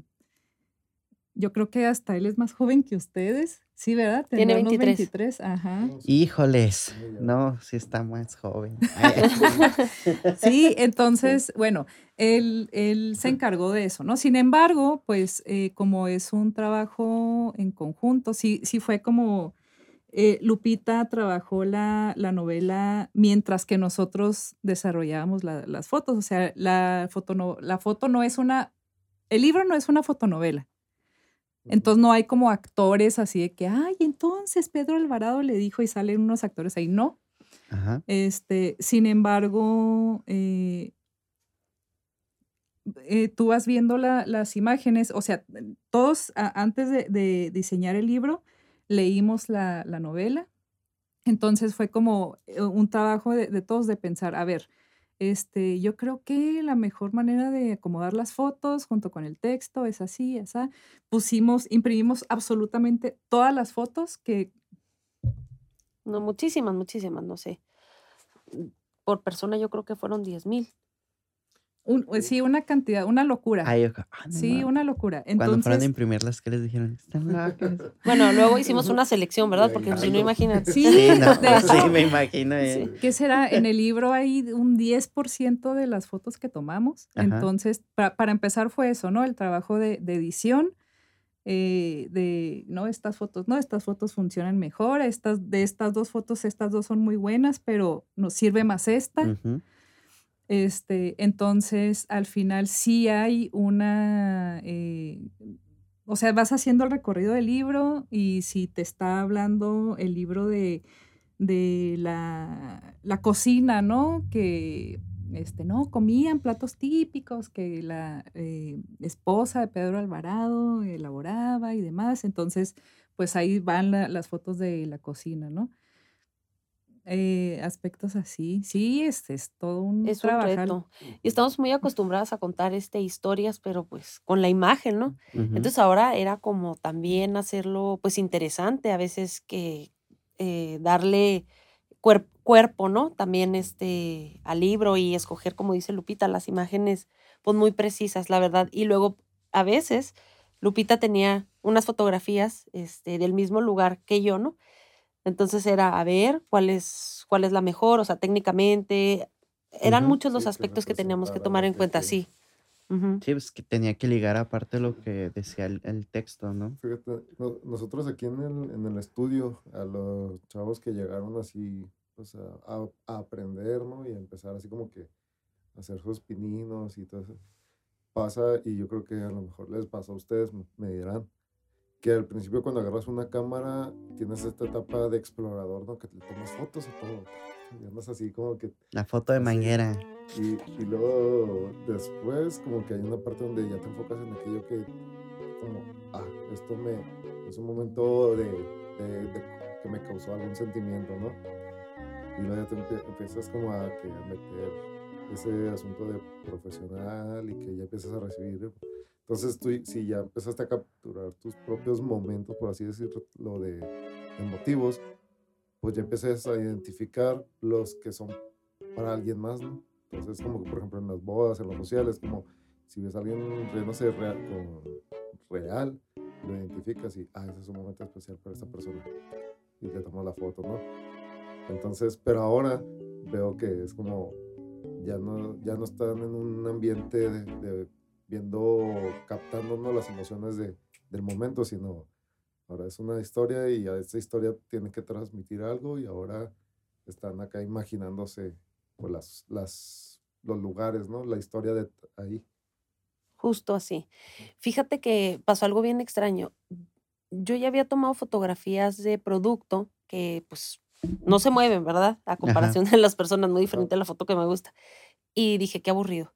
yo creo que hasta él es más joven que ustedes, ¿sí, verdad? Tiene Tendrá unos 23. 23, ajá. Híjoles. No, sí está más joven. [LAUGHS] Sí, entonces, bueno, él, él se encargó de eso, ¿no? Sin embargo, pues eh, como es un trabajo en conjunto, sí, sí fue como eh, Lupita trabajó la, la novela mientras que nosotros desarrollábamos la- las fotos, o sea, la foto, no, la foto no es una, el libro no es una fotonovela. Entonces no hay como actores así de que, ay, entonces Pedro Alvarado le dijo y salen unos actores ahí. No, Ajá. este, sin embargo, eh, eh, tú vas viendo la- las imágenes, o sea, todos a- antes de, de diseñar el libro leímos la, la novela, entonces fue como eh, un trabajo de, de todos de pensar, a ver, este, yo creo que la mejor manera de acomodar las fotos junto con el texto es así, así. Pusimos, imprimimos absolutamente todas las fotos que No, muchísimas, muchísimas, no sé. Por persona yo creo que fueron 10 mil. Un- eh, sí, una cantidad, una locura. Ay, oja- ah, no sí, una locura. Cuando fueron a Entonces, imprimirlas, ¿qué les dijeron? Están locas. [LAUGHS] Bueno, luego hicimos una selección, ¿verdad? Porque si no, imagínate. Sí, Sí, no, de hecho, sí, me imagino. eh. Sí. ¿qué será? En el libro hay un 10% de las fotos que tomamos. Ajá. Entonces, pa- para empezar fue eso, ¿no? El trabajo de, de edición. eh, de, no, estas fotos, no, estas fotos funcionan mejor, estas, de estas dos fotos, estas dos son muy buenas, pero nos sirve más esta. Ujú. Este, entonces, al final sí hay una, eh, o sea, vas haciendo el recorrido del libro y si te está hablando el libro de, de la, la cocina, ¿no? Que, este, ¿no? Comían platos típicos que la eh, esposa de Pedro Alvarado elaboraba y demás. Entonces, pues ahí van la- las fotos de la cocina, ¿no? Eh, aspectos así. Sí, este es todo un Es un trabajal. reto. Y estamos muy acostumbradas a contar este, historias, pero pues con la imagen, ¿no? Entonces ahora era como también hacerlo pues interesante, a veces que eh, darle cuer- cuerpo, ¿no? También este al libro y escoger, como dice Lupita, las imágenes pues muy precisas, la verdad. Y luego a veces Lupita tenía unas fotografías este, del mismo lugar que yo, ¿no? Entonces era a ver cuál es, cuál es la mejor, o sea, técnicamente. Eran muchos los Sí, que aspectos que teníamos que tomar en cuenta, sí. Sí, pues que tenía que ligar aparte lo que decía el, el texto, ¿no? Fíjate, no- nosotros aquí en el, en el estudio, a los chavos que llegaron así, pues a, a- a aprender, ¿no? Y a empezar así como que a hacer sus pininos y todo eso. Pasa, y yo creo que a lo mejor les pasa a ustedes, me dirán, que al principio cuando agarras una cámara tienes esta etapa de explorador, ¿no? Que te tomas fotos y todo. Y andas así como que La foto de Así. manguera. y, y luego después como que hay una parte donde ya te enfocas en aquello que como, ah, esto me, es un momento de, de- de que me causó algún sentimiento, ¿no? Y luego ya te empie- empiezas como a, que, a meter ese asunto de profesional y que ya empiezas a recibir. Entonces tú, si ya empezaste a capturar tus propios momentos, por así decirlo, de emotivos, pues ya empiezas a identificar los que son para alguien más, ¿no? Entonces, como que, por ejemplo, en las bodas, en los sociales, como si ves a alguien riéndose real, con real, lo identificas y, ah, ese es un momento especial para esta persona. Y le tomas la foto, ¿no? Entonces, pero ahora veo que es como, ya no, ya no están en un ambiente de, de viendo, captando ¿no? las emociones de, del momento, sino ahora es una historia y a esta historia tiene que transmitir algo y ahora están acá imaginándose pues, las, las, los lugares, ¿no? La historia de ahí. Justo así. Fíjate que pasó algo bien extraño. Yo ya había tomado fotografías de producto que pues no se mueven, ¿verdad? A comparación de las personas, muy diferente a la foto que me gusta. Y dije, qué aburrido.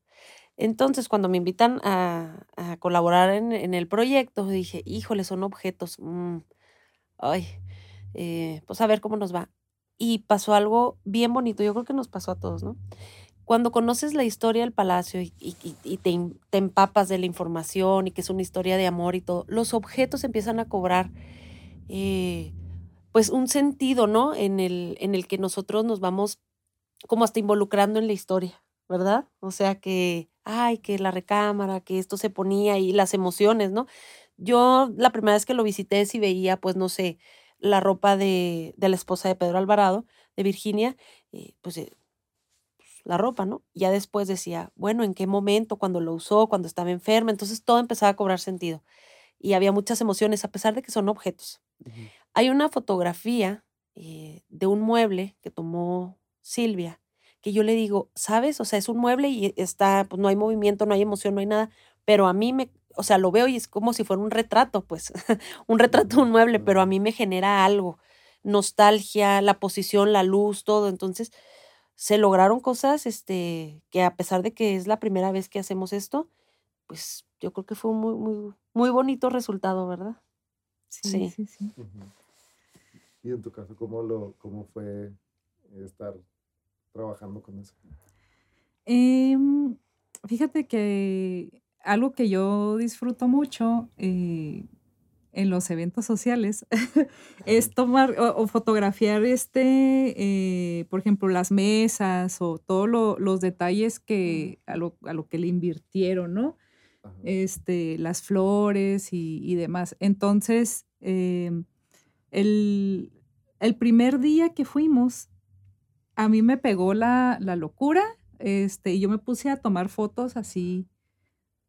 Entonces, cuando me invitan a, a colaborar en, en el proyecto, dije, híjole, son objetos. mm, ay, eh, pues a ver cómo nos va. Y pasó algo bien bonito, yo creo que nos pasó a todos, ¿no? Cuando conoces la historia del palacio y, y- y- te empapas de la información y que es una historia de amor y todo, los objetos empiezan a cobrar eh, pues un sentido, ¿no? En el, en el que nosotros nos vamos como hasta involucrando en la historia, ¿verdad? O sea que, ay, que la recámara, que esto se ponía y las emociones, ¿no? Yo la primera vez que lo visité, si veía, pues no sé, la ropa de, de la esposa de Pedro Alvarado, de Virginia, eh, pues eh, la ropa, ¿no? Ya después decía, bueno, ¿en qué momento? Cuando lo usó, cuando estaba enferma, entonces todo empezaba a cobrar sentido. Y había muchas emociones, a pesar de que son objetos. Hay una fotografía eh, de un mueble que tomó Silvia, que yo le digo, ¿sabes? O sea, es un mueble y está, pues no hay movimiento, no hay emoción, no hay nada, pero a mí me, o sea, lo veo y es como si fuera un retrato, pues, [LAUGHS] un retrato de un mueble, pero a mí me genera algo, nostalgia, la posición, la luz, todo. Entonces, se lograron cosas, este, que a pesar de que es la primera vez que hacemos esto, pues yo creo que fue un muy, muy, muy bonito resultado, ¿verdad? Sí, Sí. sí. Y en tu caso, ¿cómo, lo, cómo fue estar trabajando con eso? Em, fíjate que algo que yo disfruto mucho eh, en los eventos sociales [LAUGHS] es tomar o, o fotografiar este, eh, por ejemplo, las mesas o todos lo- los detalles que a lo, a lo que le invirtieron, ¿no? Ajá. este, las flores y, y demás. Entonces, em, el, el primer día que fuimos, a mí me pegó la, la locura, este, y yo me puse a tomar fotos así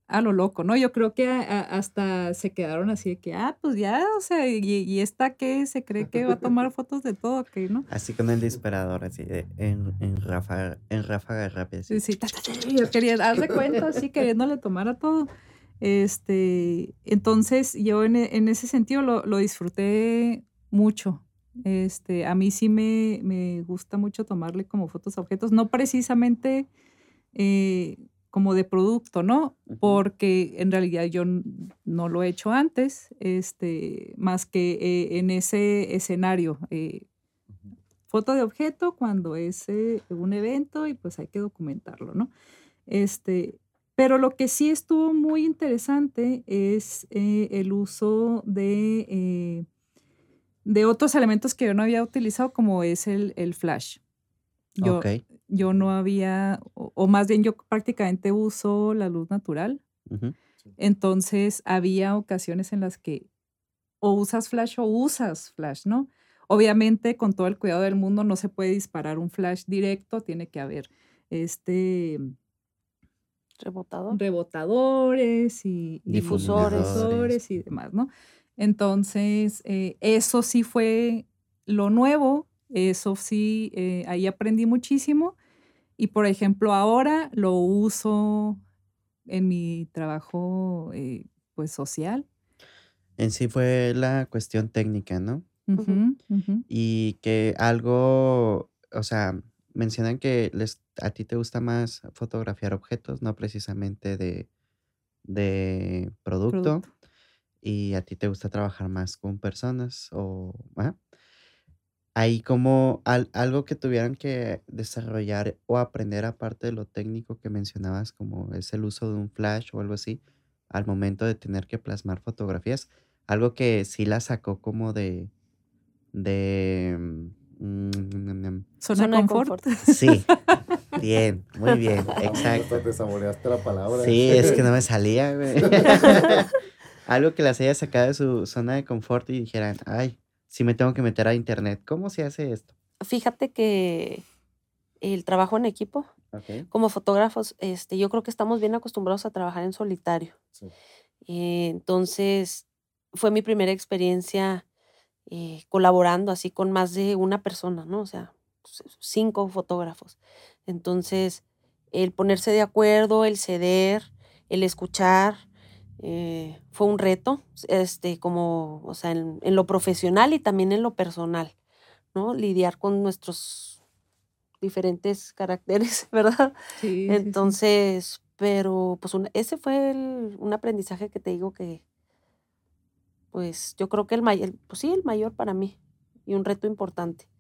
a lo loco, ¿no? Yo creo que hasta se quedaron así de que, ah, pues ya, o sea, y, y esta que se cree que va a tomar [LAUGHS] fotos de todo, que ¿no? Así con el disparador, así, de, en, en, ráfaga, en ráfaga rápida. Sí, sí, yo quería darle cuenta, así, queriéndole tomar a todo. Este, entonces, yo en, en ese sentido lo, lo, disfruté mucho. Este, a mí sí me, me, gusta mucho tomarle como fotos a objetos, no precisamente... Eh, como de producto, ¿no? Porque en realidad yo no lo he hecho antes, este, más que eh, en ese escenario. Eh, foto de objeto cuando es un evento y pues hay que documentarlo, ¿no? Este, pero lo que sí estuvo muy interesante es el uso de, de otros elementos que yo no había utilizado, como es el, el flash. Yo, yo no había, o, más bien yo prácticamente uso la luz natural. Entonces había ocasiones en las que o usas flash o usas flash, ¿no? Obviamente con todo el cuidado del mundo no se puede disparar un flash directo, tiene que haber este Rebotador. rebotadores y, difusores. y demás, ¿no? Entonces, eh, eso sí fue lo nuevo eso sí, eh, ahí aprendí muchísimo. Y por ejemplo, ahora lo uso en mi trabajo eh, pues social. En sí fue la cuestión técnica, ¿no? Y que algo, o sea, mencionan que les, a ti te gusta más fotografiar objetos, no precisamente de, de producto, y a ti te gusta trabajar más con personas o... Ahí como algo que tuvieran que desarrollar o aprender aparte de lo técnico que mencionabas, como es el uso de un flash o algo así, al momento de tener que plasmar fotografías, algo que sí la sacó como de, de, mm, Zona de confort. [LAUGHS] Sí, bien, muy bien, [LAUGHS] exacto. te saboreaste la palabra. Sí, es que no me [LAUGHS] salía, güey. Algo que las haya sacado de su zona de confort y dijeran, ay, si me tengo que meter a internet. ¿Cómo se hace esto? Fíjate que el trabajo en equipo, como fotógrafos, este, yo creo que estamos bien acostumbrados a trabajar en solitario. Eh, entonces, fue mi primera experiencia eh, colaborando así con más de una persona, ¿no? O sea, cinco fotógrafos. Entonces, el ponerse de acuerdo, el ceder, el escuchar, eh, fue un reto, este, como, o sea, en, lo profesional y también en lo personal, ¿no? Lidiar con nuestros diferentes caracteres, [LAUGHS] ¿verdad? Sí. Entonces, pero pues ese fue un aprendizaje que te digo que, pues yo creo que el mayor, pues sí, el mayor para mí y un reto importante.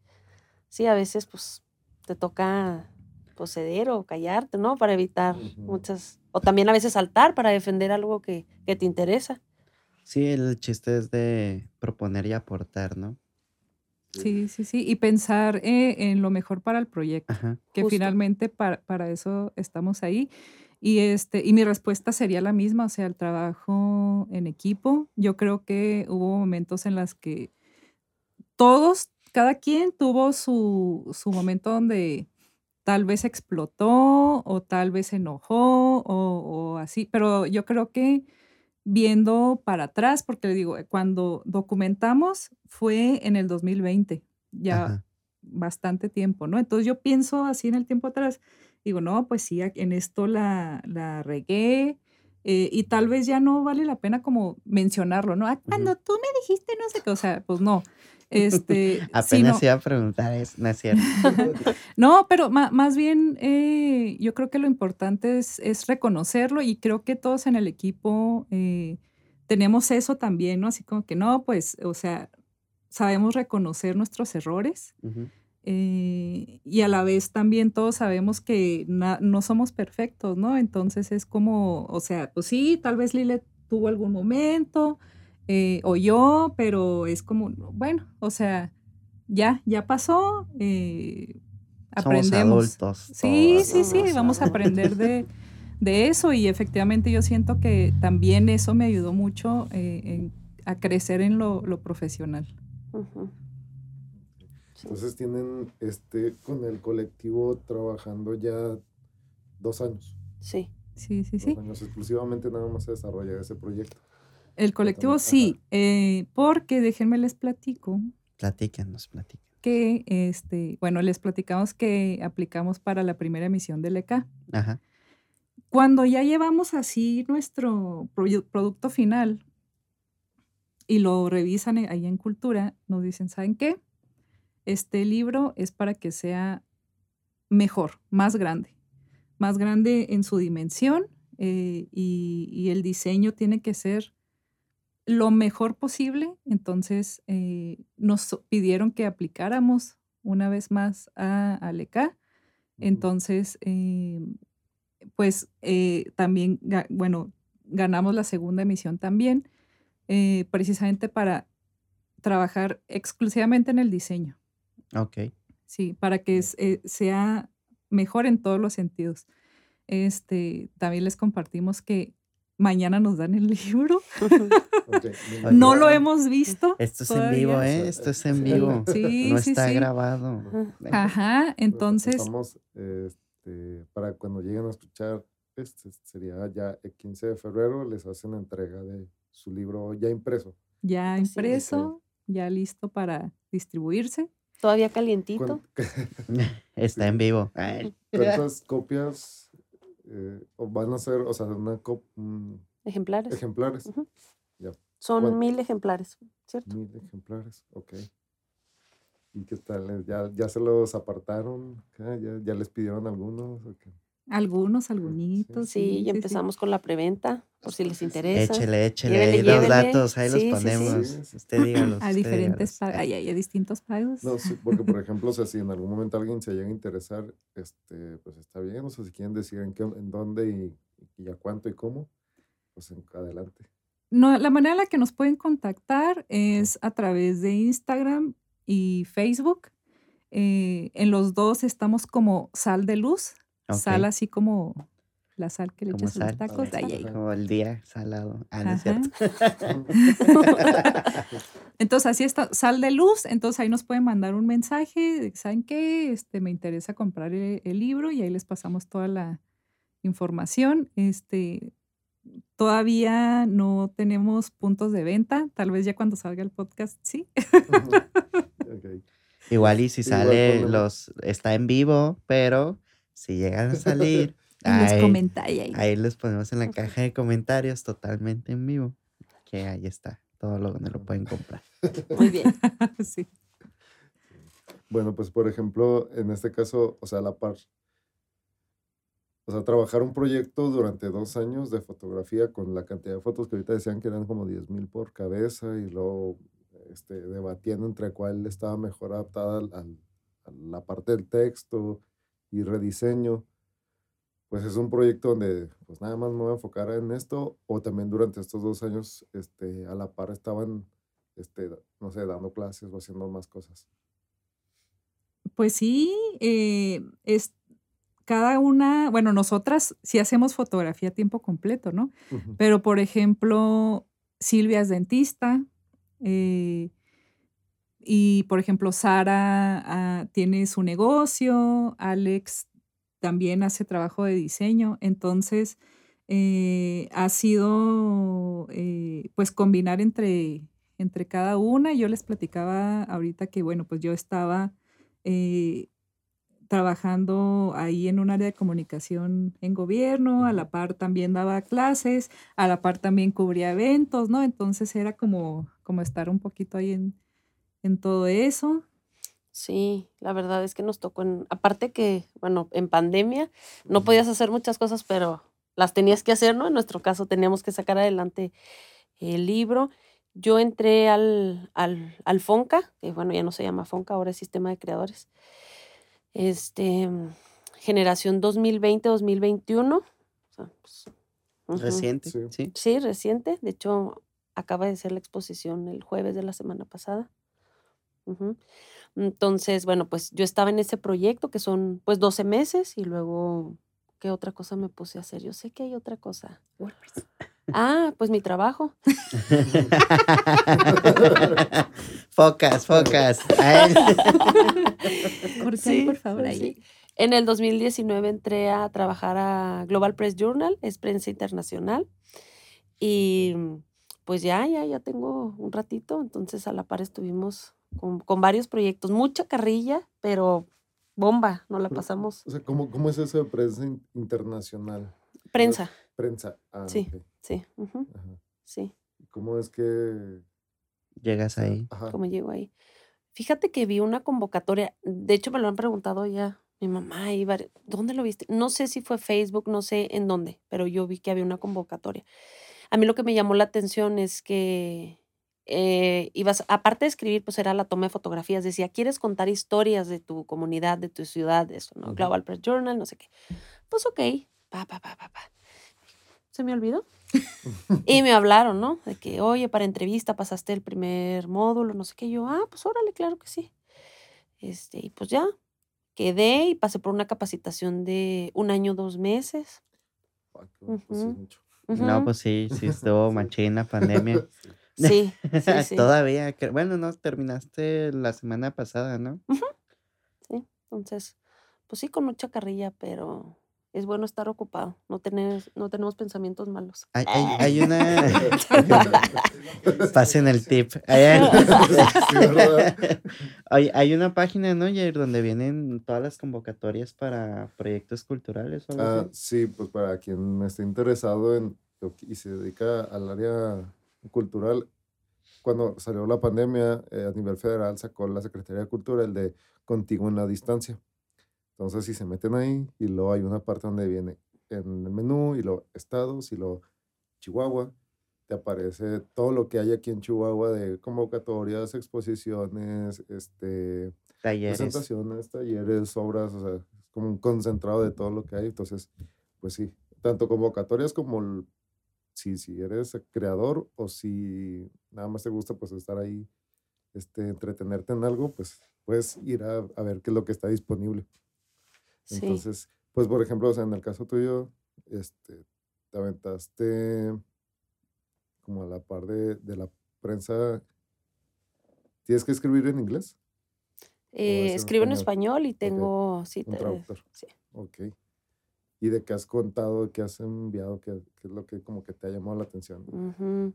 Sí, a veces pues te toca proceder o callarte, ¿no? Para evitar muchas o también a veces saltar para defender algo que, te interesa. Sí, el chiste es de proponer y aportar, ¿no? Sí, sí, sí. Y pensar eh, en lo mejor para el proyecto, que finalmente para, para, eso estamos ahí. Y, este, y mi respuesta sería la misma, o sea, el trabajo en equipo. Yo creo que hubo momentos en los que todos, cada quien tuvo su, su momento donde tal vez explotó o tal vez se enojó o, así, pero yo creo que viendo para atrás, porque le digo, cuando documentamos fue en el 2020, ya bastante tiempo, ¿no? Entonces yo pienso así en el tiempo atrás, digo, no, pues sí, en esto la, la regué, eh, y tal vez ya no vale la pena como mencionarlo, ¿no? Ah, cuando tú me dijiste no sé qué, o sea, pues no. Este, [LAUGHS] Apenas iba a preguntar eso, no es cierto. [LAUGHS] no, pero más bien eh, yo creo que lo importante es, es, reconocerlo y creo que todos en el equipo eh, tenemos eso también, ¿no? Así como que no, pues, o sea, sabemos reconocer nuestros errores. Eh, y a la vez también todos sabemos que no somos perfectos, ¿no? Entonces es como, o sea, pues sí, tal vez Lile tuvo algún momento, eh, o yo, pero es como, bueno, o sea, ya, ya pasó, eh, aprendemos. Somos adultos. Sí, sí, sí, vamos a aprender de, [LAUGHS] de, eso y efectivamente yo siento que también eso me ayudó mucho eh, a crecer en lo, lo profesional. Entonces tienen este con el colectivo trabajando ya dos años. Sí. Sí, sí, sí. años exclusivamente nada más se desarrolla ese proyecto. El colectivo sí, eh, porque déjenme les platico. Platícanos, platícanos. Que, este, bueno, les platicamos que aplicamos para la primera emisión del ECA. Ajá. Cuando ya llevamos así nuestro producto final y lo revisan ahí en Cultura, nos dicen, ¿saben qué? Este libro es para que sea mejor, más grande, más grande en su dimensión eh, y, el diseño tiene que ser lo mejor posible. Entonces eh, nos pidieron que aplicáramos una vez más a Aleca. Entonces, eh, pues también, bueno, ganamos la segunda emisión también, precisamente para trabajar exclusivamente en el diseño. Ok. Sí, para que sea mejor en todos los sentidos. Este, también les compartimos que mañana nos dan el libro. [LAUGHS] no lo hemos visto. Esto es en vivo, ¿eh? Esto es en vivo. Sí, no está grabado. Ajá, entonces. este, para cuando lleguen a escuchar, este sería ya el 15 de febrero, les hacen entrega de su libro ya impreso. Ya impreso, ya listo para distribuirse. Todavía calientito. [LAUGHS] [LAUGHS] Está en vivo. ¿Cuántas copias eh, van a ser, o sea, una ejemplares? Ejemplares. Son mil ejemplares, ¿cierto? Mil ejemplares, ok. ¿Y qué tal? ¿Ya, ya se los apartaron? ¿Ya, ya les pidieron algunos? Algunos, algunitos. Sí, y empezamos con la preventa, por si les interesa. Échele, échele, ahí los datos, ahí los ponemos. Usted dígalos. [CLEARS THROAT] A diferentes pagos, hay, hay distintos pagos. No, sí, porque por [LAUGHS] ejemplo, o sea, si en algún momento alguien se llega a interesar, este, pues está bien, o sea, si quieren decir en, qué, en dónde y, y a cuánto y cómo, pues adelante. No, la manera en la que nos pueden contactar es a través de Instagram y Facebook. Eh, en los dos estamos como Sal de Luz, Sal así como la sal que le echas a los tacos. Como el día salado. Ah, no es cierto. [LAUGHS] entonces, así está, sal de luz. Entonces, ahí nos pueden mandar un mensaje. ¿Saben qué? Este, me interesa comprar el, libro y ahí les pasamos toda la información. Este, todavía no tenemos puntos de venta. Tal vez ya cuando salga el podcast, sí. [LAUGHS] Igual y si sale, los está en vivo, pero si llegan a [LAUGHS] salir, ahí, ahí. les ponemos en la caja de comentarios totalmente en vivo. Que ahí está, todo lo donde lo pueden comprar. Muy bien. [LAUGHS] [LAUGHS] sí. Bueno, pues por ejemplo, en este caso, o sea, la par, o sea, trabajar un proyecto durante dos años de fotografía con la cantidad de fotos que ahorita decían que eran como 10 mil por cabeza y luego este, debatiendo entre cuál estaba mejor adaptada a la parte del texto, y rediseño, pues es un proyecto donde pues nada más me voy a enfocar en esto o también durante estos dos años este, a la par estaban, este, no sé, dando clases o haciendo más cosas. Pues sí, eh, es cada una, bueno, nosotras sí hacemos fotografía a tiempo completo, ¿no? Pero por ejemplo, Silvia es dentista, eh, y, por ejemplo, Sara ah, tiene su negocio, Alex también hace trabajo de diseño. Entonces, eh, ha sido, eh, pues, combinar entre, entre cada una. Yo les platicaba ahorita que, bueno, pues yo estaba eh, trabajando ahí en un área de comunicación en gobierno, a la par también daba clases, a la par también cubría eventos, ¿no? Entonces era como, como estar un poquito ahí en, en todo eso. Sí, la verdad es que nos tocó en, aparte que, bueno, en pandemia no podías hacer muchas cosas, pero las tenías que hacer, ¿no? En nuestro caso teníamos que sacar adelante el libro. Yo entré al, al, FONCA, que bueno, ya no se llama FONCA, ahora es Sistema de Creadores. Este, generación 2020-2021. Pues, reciente, sí. Sí, reciente. De hecho, acaba de ser la exposición el jueves de la semana pasada. Entonces, bueno, pues yo estaba en ese proyecto que son pues 12 meses y luego, ¿qué otra cosa me puse a hacer? Yo sé que hay otra cosa. Ah, pues mi trabajo. [LAUGHS] focas, focas. [LAUGHS] por favor, ahí. En el 2019 entré a trabajar a Global Press Journal, es prensa internacional. Y pues ya, ya, ya tengo un ratito, entonces a la par estuvimos con, con varios proyectos, mucha carrilla, pero bomba, nos la pasamos. O sea, ¿cómo, cómo es eso de prensa internacional? Prensa. Prensa. Ah, sí, ok. sí, ujú, Ajá. sí. ¿Cómo es que...? Llegas ahí. Ajá. ¿Cómo llego ahí? Fíjate que vi una convocatoria, de hecho me lo han preguntado ya mi mamá y ¿dónde lo viste? No sé si fue Facebook, no sé en dónde, pero yo vi que había una convocatoria. A mí lo que me llamó la atención es que eh, ibas, aparte de escribir, pues era la toma de fotografías, decía, ¿quieres contar historias de tu comunidad, de tu ciudad, de eso, ¿no? Global Press Journal, no sé qué. Pues ok, pa, pa, pa, pa, pa. Se me olvidó. Y me hablaron, ¿no? De que, oye, para entrevista pasaste el primer módulo, no sé qué. Yo, ah, pues órale, claro que sí. Este, y pues ya, quedé y pasé por una capacitación de un año, dos meses. Bueno, pues mucho. No, pues sí, sí [LAUGHS] estuvo machín la pandemia. Sí, [LAUGHS] sí, sí. Todavía, bueno, no, terminaste la semana pasada, ¿no? Sí, entonces, pues sí, con mucha carrilla, pero es bueno estar ocupado, no tener, no tenemos pensamientos malos. Hay, hay, [LAUGHS] hay una... [LAUGHS] Pasen el tip. Hay, hay, hay una página, ¿no, Jair, donde vienen todas las convocatorias para proyectos culturales o algo Ah, así? sí, pues para quien esté interesado en lo que- y se dedica al área cultural, cuando salió la pandemia eh, a nivel federal sacó la Secretaría de Cultura el de Contigo en la Distancia. Entonces, si se meten ahí y luego hay una parte donde viene en el menú y los estados y lo Chihuahua, te aparece todo lo que hay aquí en Chihuahua de convocatorias, exposiciones, este, Talleres. presentaciones, talleres, obras, o sea, es como un concentrado de todo lo que hay. Entonces, pues sí, tanto convocatorias como si, si eres creador o si nada más te gusta pues estar ahí, este, entretenerte en algo, pues puedes ir a, a ver qué es lo que está disponible. Sí. Entonces, pues por ejemplo, o sea, en el caso tuyo, este, te aventaste como a la par de, de la prensa. ¿Tienes que escribir en inglés? Eh, en escribo en español. y tengo, sí, Un traductor. sí. Ok. ¿Y de qué has contado, qué has enviado, qué, qué es lo que como que te ha llamado la atención? Ujú.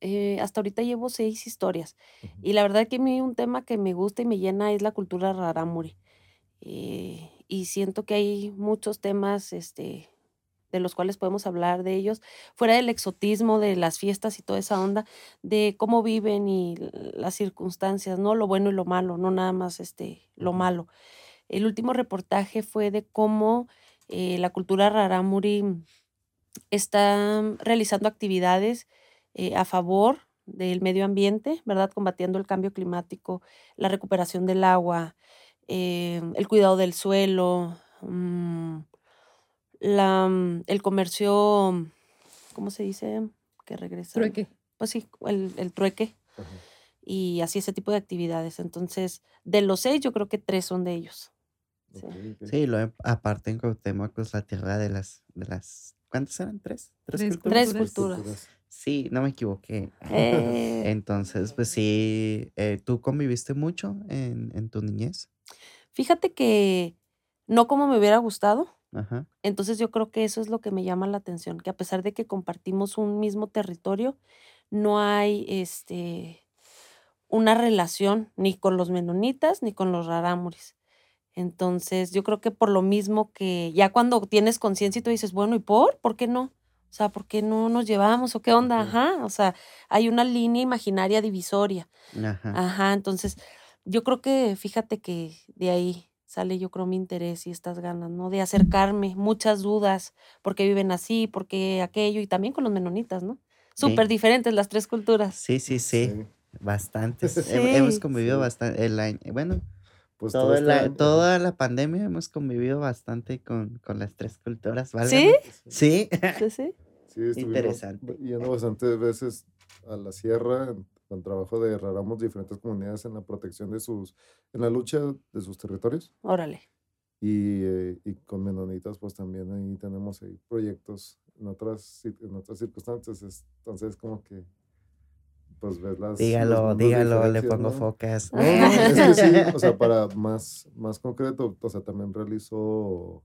Eh, hasta ahorita llevo seis historias. Ujú. Y la verdad que a mí un tema que me gusta y me llena es la cultura rarámuri. Eh, y siento que hay muchos temas este, de los cuales podemos hablar de ellos, fuera del exotismo, de las fiestas y toda esa onda, de cómo viven y las circunstancias, ¿no? Lo bueno y lo malo, no nada más este, lo malo. El último reportaje fue de cómo eh, la cultura rarámuri está realizando actividades eh, a favor del medio ambiente, ¿verdad? Combatiendo el cambio climático, la recuperación del agua, eh, el cuidado del suelo, mm, la, mm, el comercio, ¿cómo se dice? Que regresa. Trueque. Pues sí, el, el trueque Ajá. y así ese tipo de actividades. Entonces, de los seis, yo creo que tres son de ellos. Sí. Lo aparte en Cuauhtémoc, pues la tierra de las, de las, ¿cuántas eran? ¿Tres? ¿Tres Tres culturas? Tres Culturas. Sí, no me equivoqué. [LAUGHS] Eh, Entonces, pues sí, eh, ¿tú conviviste mucho en, en tu niñez? fíjate que no como me hubiera gustado, Ajá. Entonces yo creo que eso es lo que me llama la atención, que a pesar de que compartimos un mismo territorio, no hay este una relación ni con los menonitas ni con los rarámuris. Entonces yo creo que por lo mismo que ya cuando tienes conciencia y tú dices, bueno, ¿y por? ¿Por qué no? O sea, ¿por qué no nos llevamos? ¿O qué onda? Ajá. O sea, hay una línea imaginaria divisoria. Ajá. Ajá. Entonces, yo creo que, fíjate que de ahí sale, yo creo, mi interés y estas ganas, ¿no? De acercarme, muchas dudas, por qué viven así, por qué aquello, y también con los menonitas, ¿no? Sí. Súper diferentes las tres culturas. Sí, sí, sí, Sí. bastantes. Hem- Hemos convivido Sí. bastante, el año, bueno, Pues todo todo el a- año- toda la pandemia hemos convivido bastante con, con las tres culturas, ¿Sí? válgame. Sí, Sí, sí. Sí, [LAUGHS] estuvimos Interesante. yendo bastantes veces a la sierra con trabajo de raramos diferentes comunidades en la protección de sus, en la lucha de sus territorios. Órale. Y, eh, y con menonitas, pues también ahí tenemos ahí proyectos en otras, en otras circunstancias. es- Entonces, como que, pues ves las... Dígalo, dígalo, le pongo focas. No, es que sí, o sea, para [LAUGHS] más, más concreto, o sea, también realizo,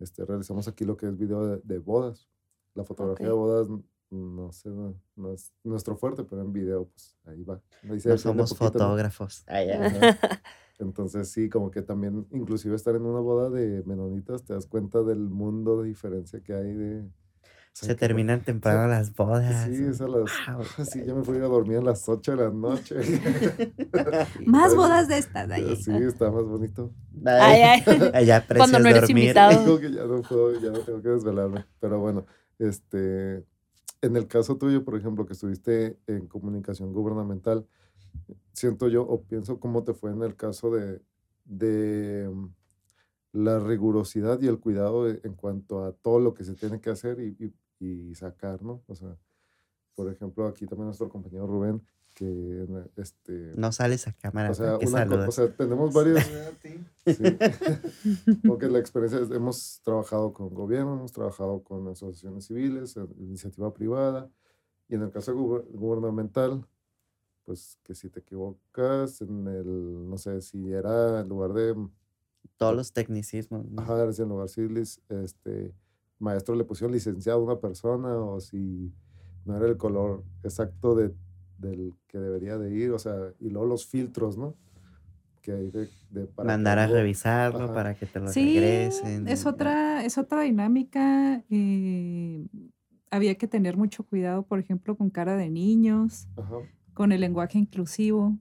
este, realizamos aquí lo que es video de, bodas. La fotografía de bodas, no sé, no, es nuestro fuerte, pero en video, pues ahí va. no somos fotógrafos. [LAUGHS] Entonces sí, como que también, inclusive estar en una boda de menonitas, te das cuenta del mundo de diferencia que hay de se terminan temprano las bodas. Sí, es a las. [LAUGHS] Sí, ya me fui a dormir a las 8 de la noche. [LAUGHS] más bodas de estas ahí. Sí, está más bonito. Ay, ay. [LAUGHS] ya Cuando no eres dormir. invitado. que ya no puedo, ya no tengo que desvelarme. Pero bueno, este. En el caso tuyo, por ejemplo, que estuviste en comunicación gubernamental, siento yo o pienso cómo te fue en el caso de, de la rigurosidad y el cuidado en cuanto a todo lo que se tiene que hacer y, y sacar, ¿no? O sea, por ejemplo, aquí también nuestro compañero Rubén, que este... No sales a cámara. O sea, o sea tenemos varios... [LAUGHS] sí, [LAUGHS] porque la experiencia, hemos trabajado con gobierno, hemos trabajado con asociaciones civiles, iniciativa privada, y en el caso gubernamental, pues que si te equivocas en el, no sé, si era en lugar de... Todos los tecnicismos. ¿no? Ajá, en lugar este, maestro le pusieron licenciado a una persona o si no era el color exacto de, del que debería de ir, o sea, y luego los filtros, ¿no? Que hay de, Mandar a revisarlo para que te lo sí, regresen. Es otra, es otra dinámica. Eh, había que tener mucho cuidado, por ejemplo, con cara de niños, con el lenguaje inclusivo.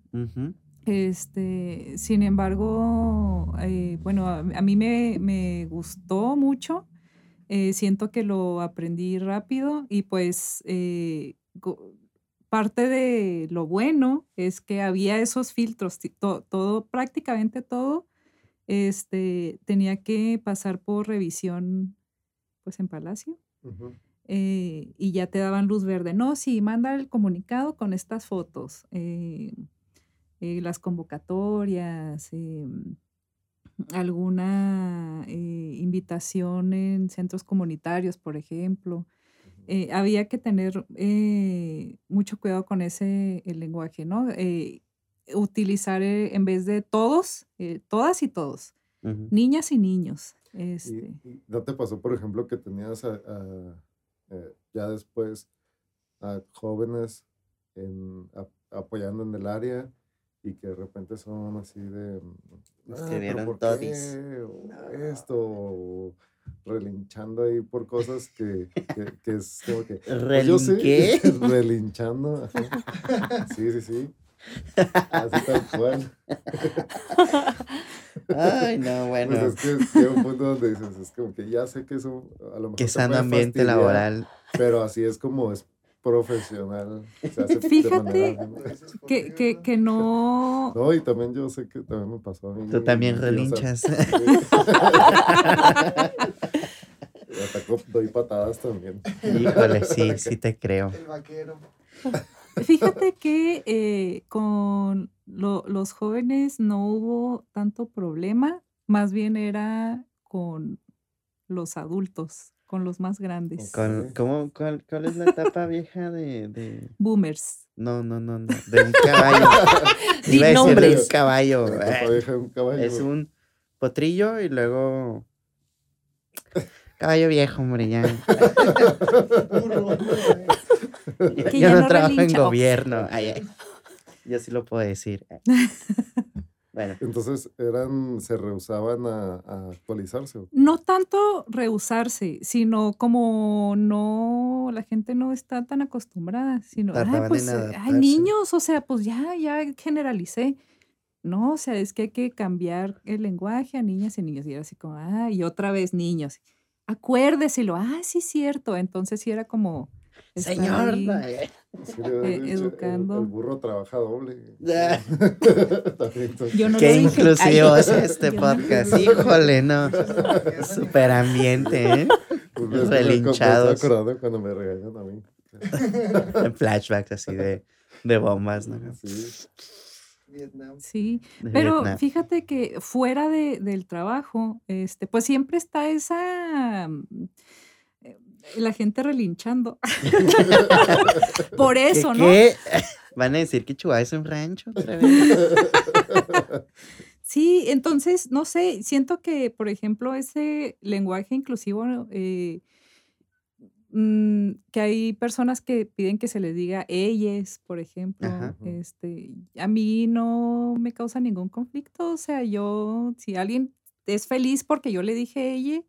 Este, sin embargo, eh, bueno, a, mí me, me, gustó mucho eh, siento que lo aprendí rápido y pues eh, parte de lo bueno es que había esos filtros, todo, prácticamente todo, este, tenía que pasar por revisión pues en Palacio. Eh, y ya te daban luz verde. No, sí, manda el comunicado con estas fotos, las convocatorias, em, alguna eh, invitación en centros comunitarios, por ejemplo. Eh, había que tener eh, mucho cuidado con ese el lenguaje, ¿no? utilizar en vez de todos, todas y todos, niñas y niños. Este. ¿No te pasó, por ejemplo, que tenías ya después a jóvenes apoyando en el área y que de repente son así de mm, ah, ¿por qué? esto relinchando ahí por cosas que, que, es como que [LAUGHS] pues ¿Qué? [LAUGHS] relinchando sí sí sí. Así tal cual. [LAUGHS] Ay no bueno. pues es que llega un punto donde dices es como que ya sé que eso a lo mejor que sano ambiente laboral. pero así es como es profesional. Fíjate que, que, que, no... No, y también yo sé que también me pasó a mí. Tú también relinchas. [LAUGHS] doy patadas también. Híjole, sí, [LAUGHS] sí te creo. El vaquero. Fíjate que eh, con los jóvenes no hubo tanto problema, más bien era con los adultos con los más grandes. ¿cómo, cuál, cuál, es la etapa vieja de, de, Boomers. No, no, no, no. De un caballo. [LAUGHS] Iba a nombres. un caballo. De un. Es un potrillo y luego. Caballo viejo, hombre, ya. [LAUGHS] yo, no, trabajo en gobierno. Ay, ay. [LAUGHS] Yo sí lo puedo decir. Bueno. Entonces, eran, ¿se rehusaban a, actualizarse? No tanto rehusarse, sino como no, la gente no está tan acostumbrada, sino, ay, pues, hay niños, o sea, pues ya, ya generalicé. No, o sea, es que hay que cambiar el lenguaje a niñas y niños. Y era así como, ah, y otra vez niños. Acuérdeselo, ah, sí, cierto. Entonces sí era como, Señor. Eh, educando. El, burro trabaja doble. [LAUGHS] [LAUGHS] Qué inclusivo es este podcast. Híjole, no. Super ambiente, ¿eh? Pues Relinchados. acordando cuando me regañan a mí. [LAUGHS] Flashbacks así de, de bombas, ¿no? Sí. Vietnam. Sí, pero fíjate que fuera de, del trabajo, este, pues siempre está esa la gente relinchando. [LAUGHS] Por eso, ¿no? ¿Qué? [LAUGHS] ¿Van a decir que Chihuahua es un rancho otra vez? [LAUGHS] Sí, entonces, no sé, siento que, por ejemplo, ese lenguaje inclusivo, eh, mm, que hay personas que piden que se les diga ellas, por ejemplo, Ajá. este, a mí no me causa ningún conflicto, o sea, yo, si alguien es feliz porque yo le dije ella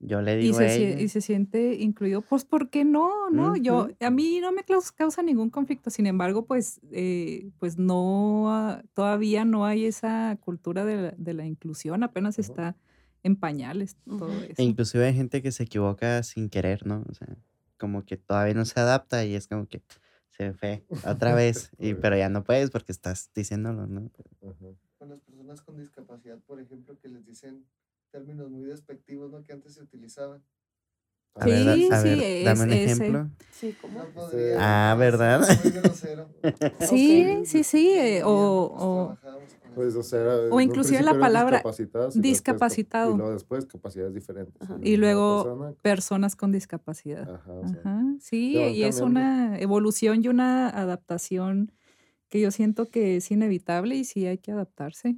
Yo le y digo se, a sie- ella. y se siente incluido, pues, ¿por qué no? ¿No? Yo, a mí no me caus- causa ningún conflicto, sin embargo, pues, eh, pues no, todavía no hay esa cultura de la, de la inclusión, apenas está en pañales todo. E eso. inclusive hay gente que se equivoca sin querer, ¿no? O sea, como que todavía no se adapta y es como que se ve otra [LAUGHS] vez, y, pero ya no puedes porque estás diciéndolo, ¿no? Con las personas con discapacidad, por ejemplo, que les dicen términos muy despectivos, ¿no? Que antes se utilizaban. A ver, Sí, a sí, ver, dame un es- ese. ejemplo. Sí, ¿cómo? No Sí. podría. Ah, ¿verdad? es [LAUGHS] Muy grosero. [LAUGHS] Sí, sí, sí, eh, o, Nosotros o- Pues, o sea, O inclusive la palabra discapacitados y luego después discapacitado. Y luego después capacidades diferentes. Ajá. Y luego persona, personas con discapacidad. Ajá, o sea, Ajá, sí, y es una evolución y una adaptación que yo siento que es inevitable y sí hay que adaptarse.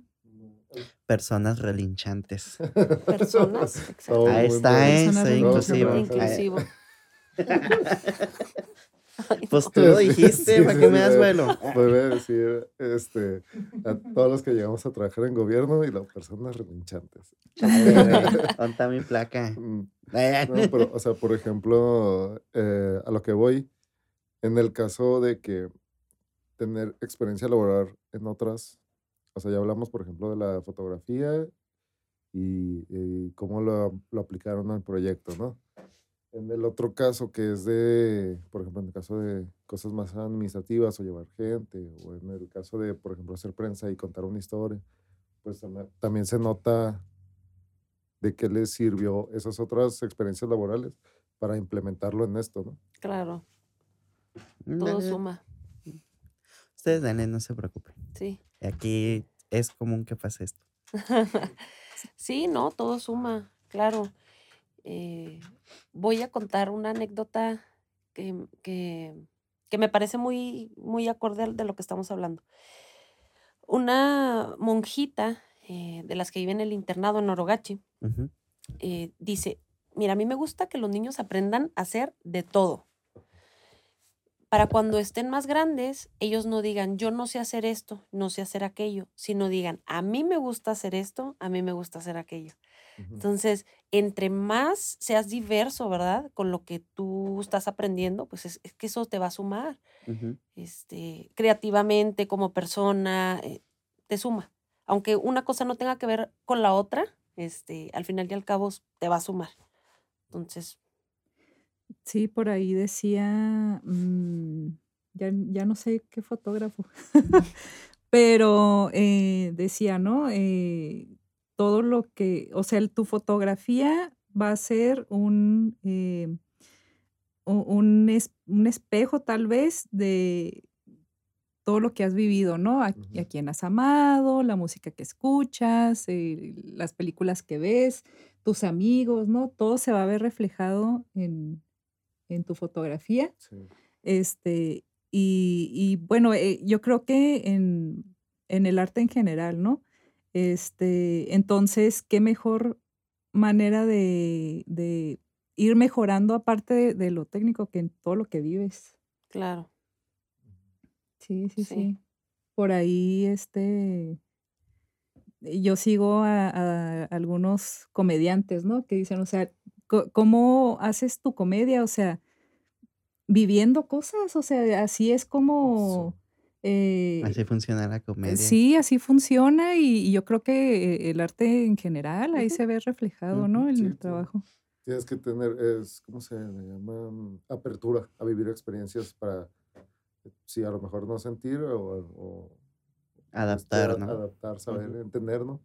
Personas relinchantes. Personas. [LAUGHS] exacto. Ahí está. ¿eh? Soy inclusivo. Inclusivo. [LAUGHS] Pues tú lo dijiste, Sí, ¿para sí, qué sí, me das eh, vuelo? Voy a decir este, a todos los que llegamos a trabajar en gobierno y las personas relinchantes. [LAUGHS] ¿Dónde está mi placa? Mm, Eh, No, pero, o sea, por ejemplo, eh, a lo que voy, en el caso de que tener experiencia laboral en otras, o sea, ya hablamos, por ejemplo, de la fotografía y, y cómo lo, lo aplicaron al proyecto, ¿no? En el otro caso, que es de, por ejemplo, en el caso de cosas más administrativas o llevar gente, o en el caso de, por ejemplo, hacer prensa y contar una historia, pues tam- también se nota de qué les sirvió esas otras experiencias laborales para implementarlo en esto, ¿no? Claro, todo eh, suma. Ustedes, Dani, no se preocupen. Sí. Aquí es común que pase esto. [LAUGHS] Sí, no, todo suma, claro. Eh, voy a contar una anécdota que, que, que me parece muy, muy acorde de lo que estamos hablando. Una monjita eh, de las que vive en el internado en Orogachi eh, dice, mira, a mí me gusta que los niños aprendan a hacer de todo. Para cuando estén más grandes, ellos no digan, yo no sé hacer esto, no sé hacer aquello, sino digan, a mí me gusta hacer esto, a mí me gusta hacer aquello. Entonces, entre más seas diverso, ¿verdad? Con lo que tú estás aprendiendo, pues es, es que eso te va a sumar, este, creativamente, como persona, eh, te suma. Aunque una cosa no tenga que ver con la otra, este, al final y al cabo te va a sumar. Entonces, Sí, por ahí decía, mm, ya, ya no sé qué fotógrafo, [LAUGHS] pero eh, decía, ¿no? Eh, todo lo que, o sea, tu fotografía va a ser un, eh, un, es- un espejo tal vez de todo lo que has vivido, ¿no? A, a Ujú. quien has amado, la música que escuchas, eh, las películas que ves, tus amigos, ¿no? Todo se va a ver reflejado en, en tu fotografía. Sí. Este, y, y bueno, eh, yo creo que en, en el arte en general, ¿no? Este, entonces, qué mejor manera de, de ir mejorando aparte de, de lo técnico que en todo lo que vives. claro. Sí, sí, Sí. sí. Por ahí, este, yo sigo a, a algunos comediantes, ¿no? Que dicen, o sea, ¿cómo haces tu comedia? O sea, viviendo cosas, o sea, así es como... eh, Así funciona la comedia. Sí, así funciona y, y yo creo que eh, el arte en general ahí se ve reflejado, ¿no? En sí, el trabajo. Tienes que tener, es, ¿cómo se le llama? Apertura a vivir experiencias para, sí, a lo mejor no sentir o, o este, Adaptar, ¿no? Adaptar, saber, Ujú. entender, ¿no?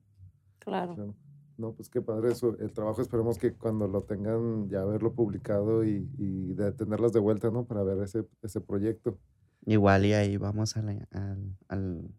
Claro. No, pues qué padre eso. El trabajo esperemos que cuando lo tengan ya verlo publicado y, y de tenerlas de vuelta, ¿no? Para ver ese, ese proyecto. Igual y ahí vamos a la- al, al,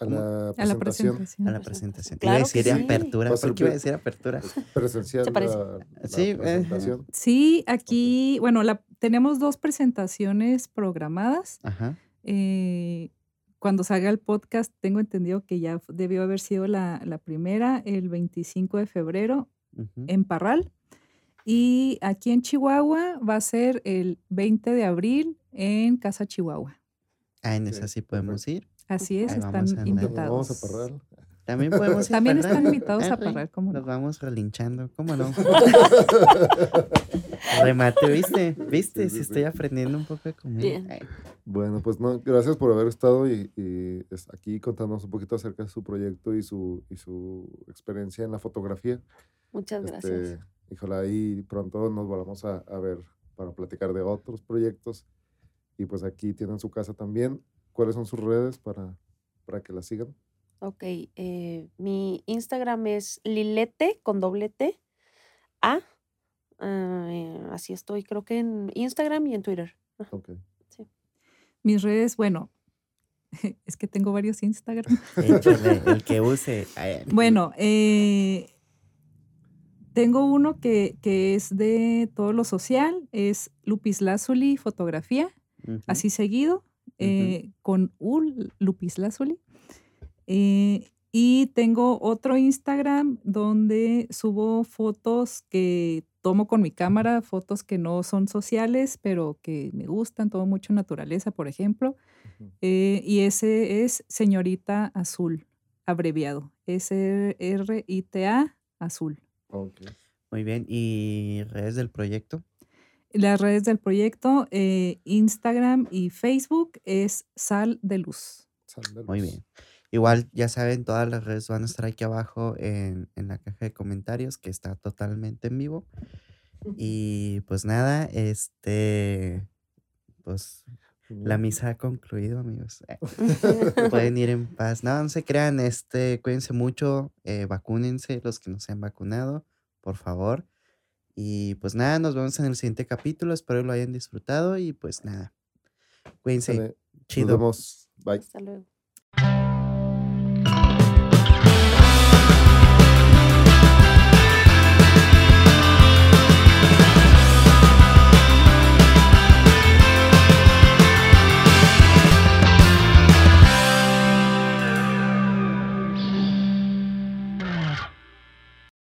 A la A la presentación. A la presentación. Te Claro iba a decir sí. apertura. Ser ¿Por qué iba a decir apertura? presencial Se parece. la, la Sí, eh, presentación. Sí, aquí, bueno, la, tenemos dos presentaciones programadas. Ajá. Eh, cuando salga el podcast, tengo entendido que ya debió haber sido la, la primera, el 25 de febrero, ujú. en Parral. Y aquí en Chihuahua va a ser el 20 de abril en Casa Chihuahua. Ah, en esa sí podemos ir. Así es, Ahí están vamos invitados. Vamos a parrar. También podemos ir. También ¿verdad? están invitados a Arre, Parral, ¿cómo no? Nos vamos relinchando, ¿cómo no? [LAUGHS] Remate, ¿viste? ¿Viste? Sí, Sí, sí, estoy aprendiendo un poco de comida. Bien. Ay, Bueno, pues no, gracias por haber estado y, y es- aquí contándonos un poquito acerca de su proyecto y su, y su experiencia en la fotografía. Muchas gracias. Este, híjole, ahí pronto nos volvamos a, a ver para platicar de otros proyectos. Y pues aquí tienen su casa también. ¿Cuáles son sus redes para, para que la sigan? Ok, eh, mi Instagram es lilete con doble T A. ah, eh, así estoy, creo que en Instagram y en Twitter. Ok. Mis redes, bueno, [LAUGHS] es que tengo varios Instagram. [LAUGHS] échale, el que use. Bueno, eh, tengo uno que, que es de todo lo social, es Lupis Lazuli Fotografía, así seguido, eh, con U, Lupis Lazuli. Eh, y tengo otro Instagram donde subo fotos que tomo con mi cámara, fotos que no son sociales, pero que me gustan, tomo mucho naturaleza, por ejemplo. Eh, y ese es Señorita Azul, abreviado. S-R-I-T-A Azul. Ok. Muy bien. ¿Y redes del proyecto? Las redes del proyecto, eh, Instagram y Facebook es Sal de Luz. Sal de Muy luz. bien. Igual, ya saben, todas las redes van a estar aquí abajo en, en la caja de comentarios, que está totalmente en vivo. Y pues nada, este, pues la misa ha concluido, amigos. Eh, [LAUGHS] Pueden ir en paz. No, no se crean, este, cuídense mucho, eh, vacúnense los que no se han vacunado, por favor. Y pues nada, nos vemos en el siguiente capítulo. Espero lo hayan disfrutado y pues nada. Cuídense. Nos Chido. vemos. Bye. Hasta luego.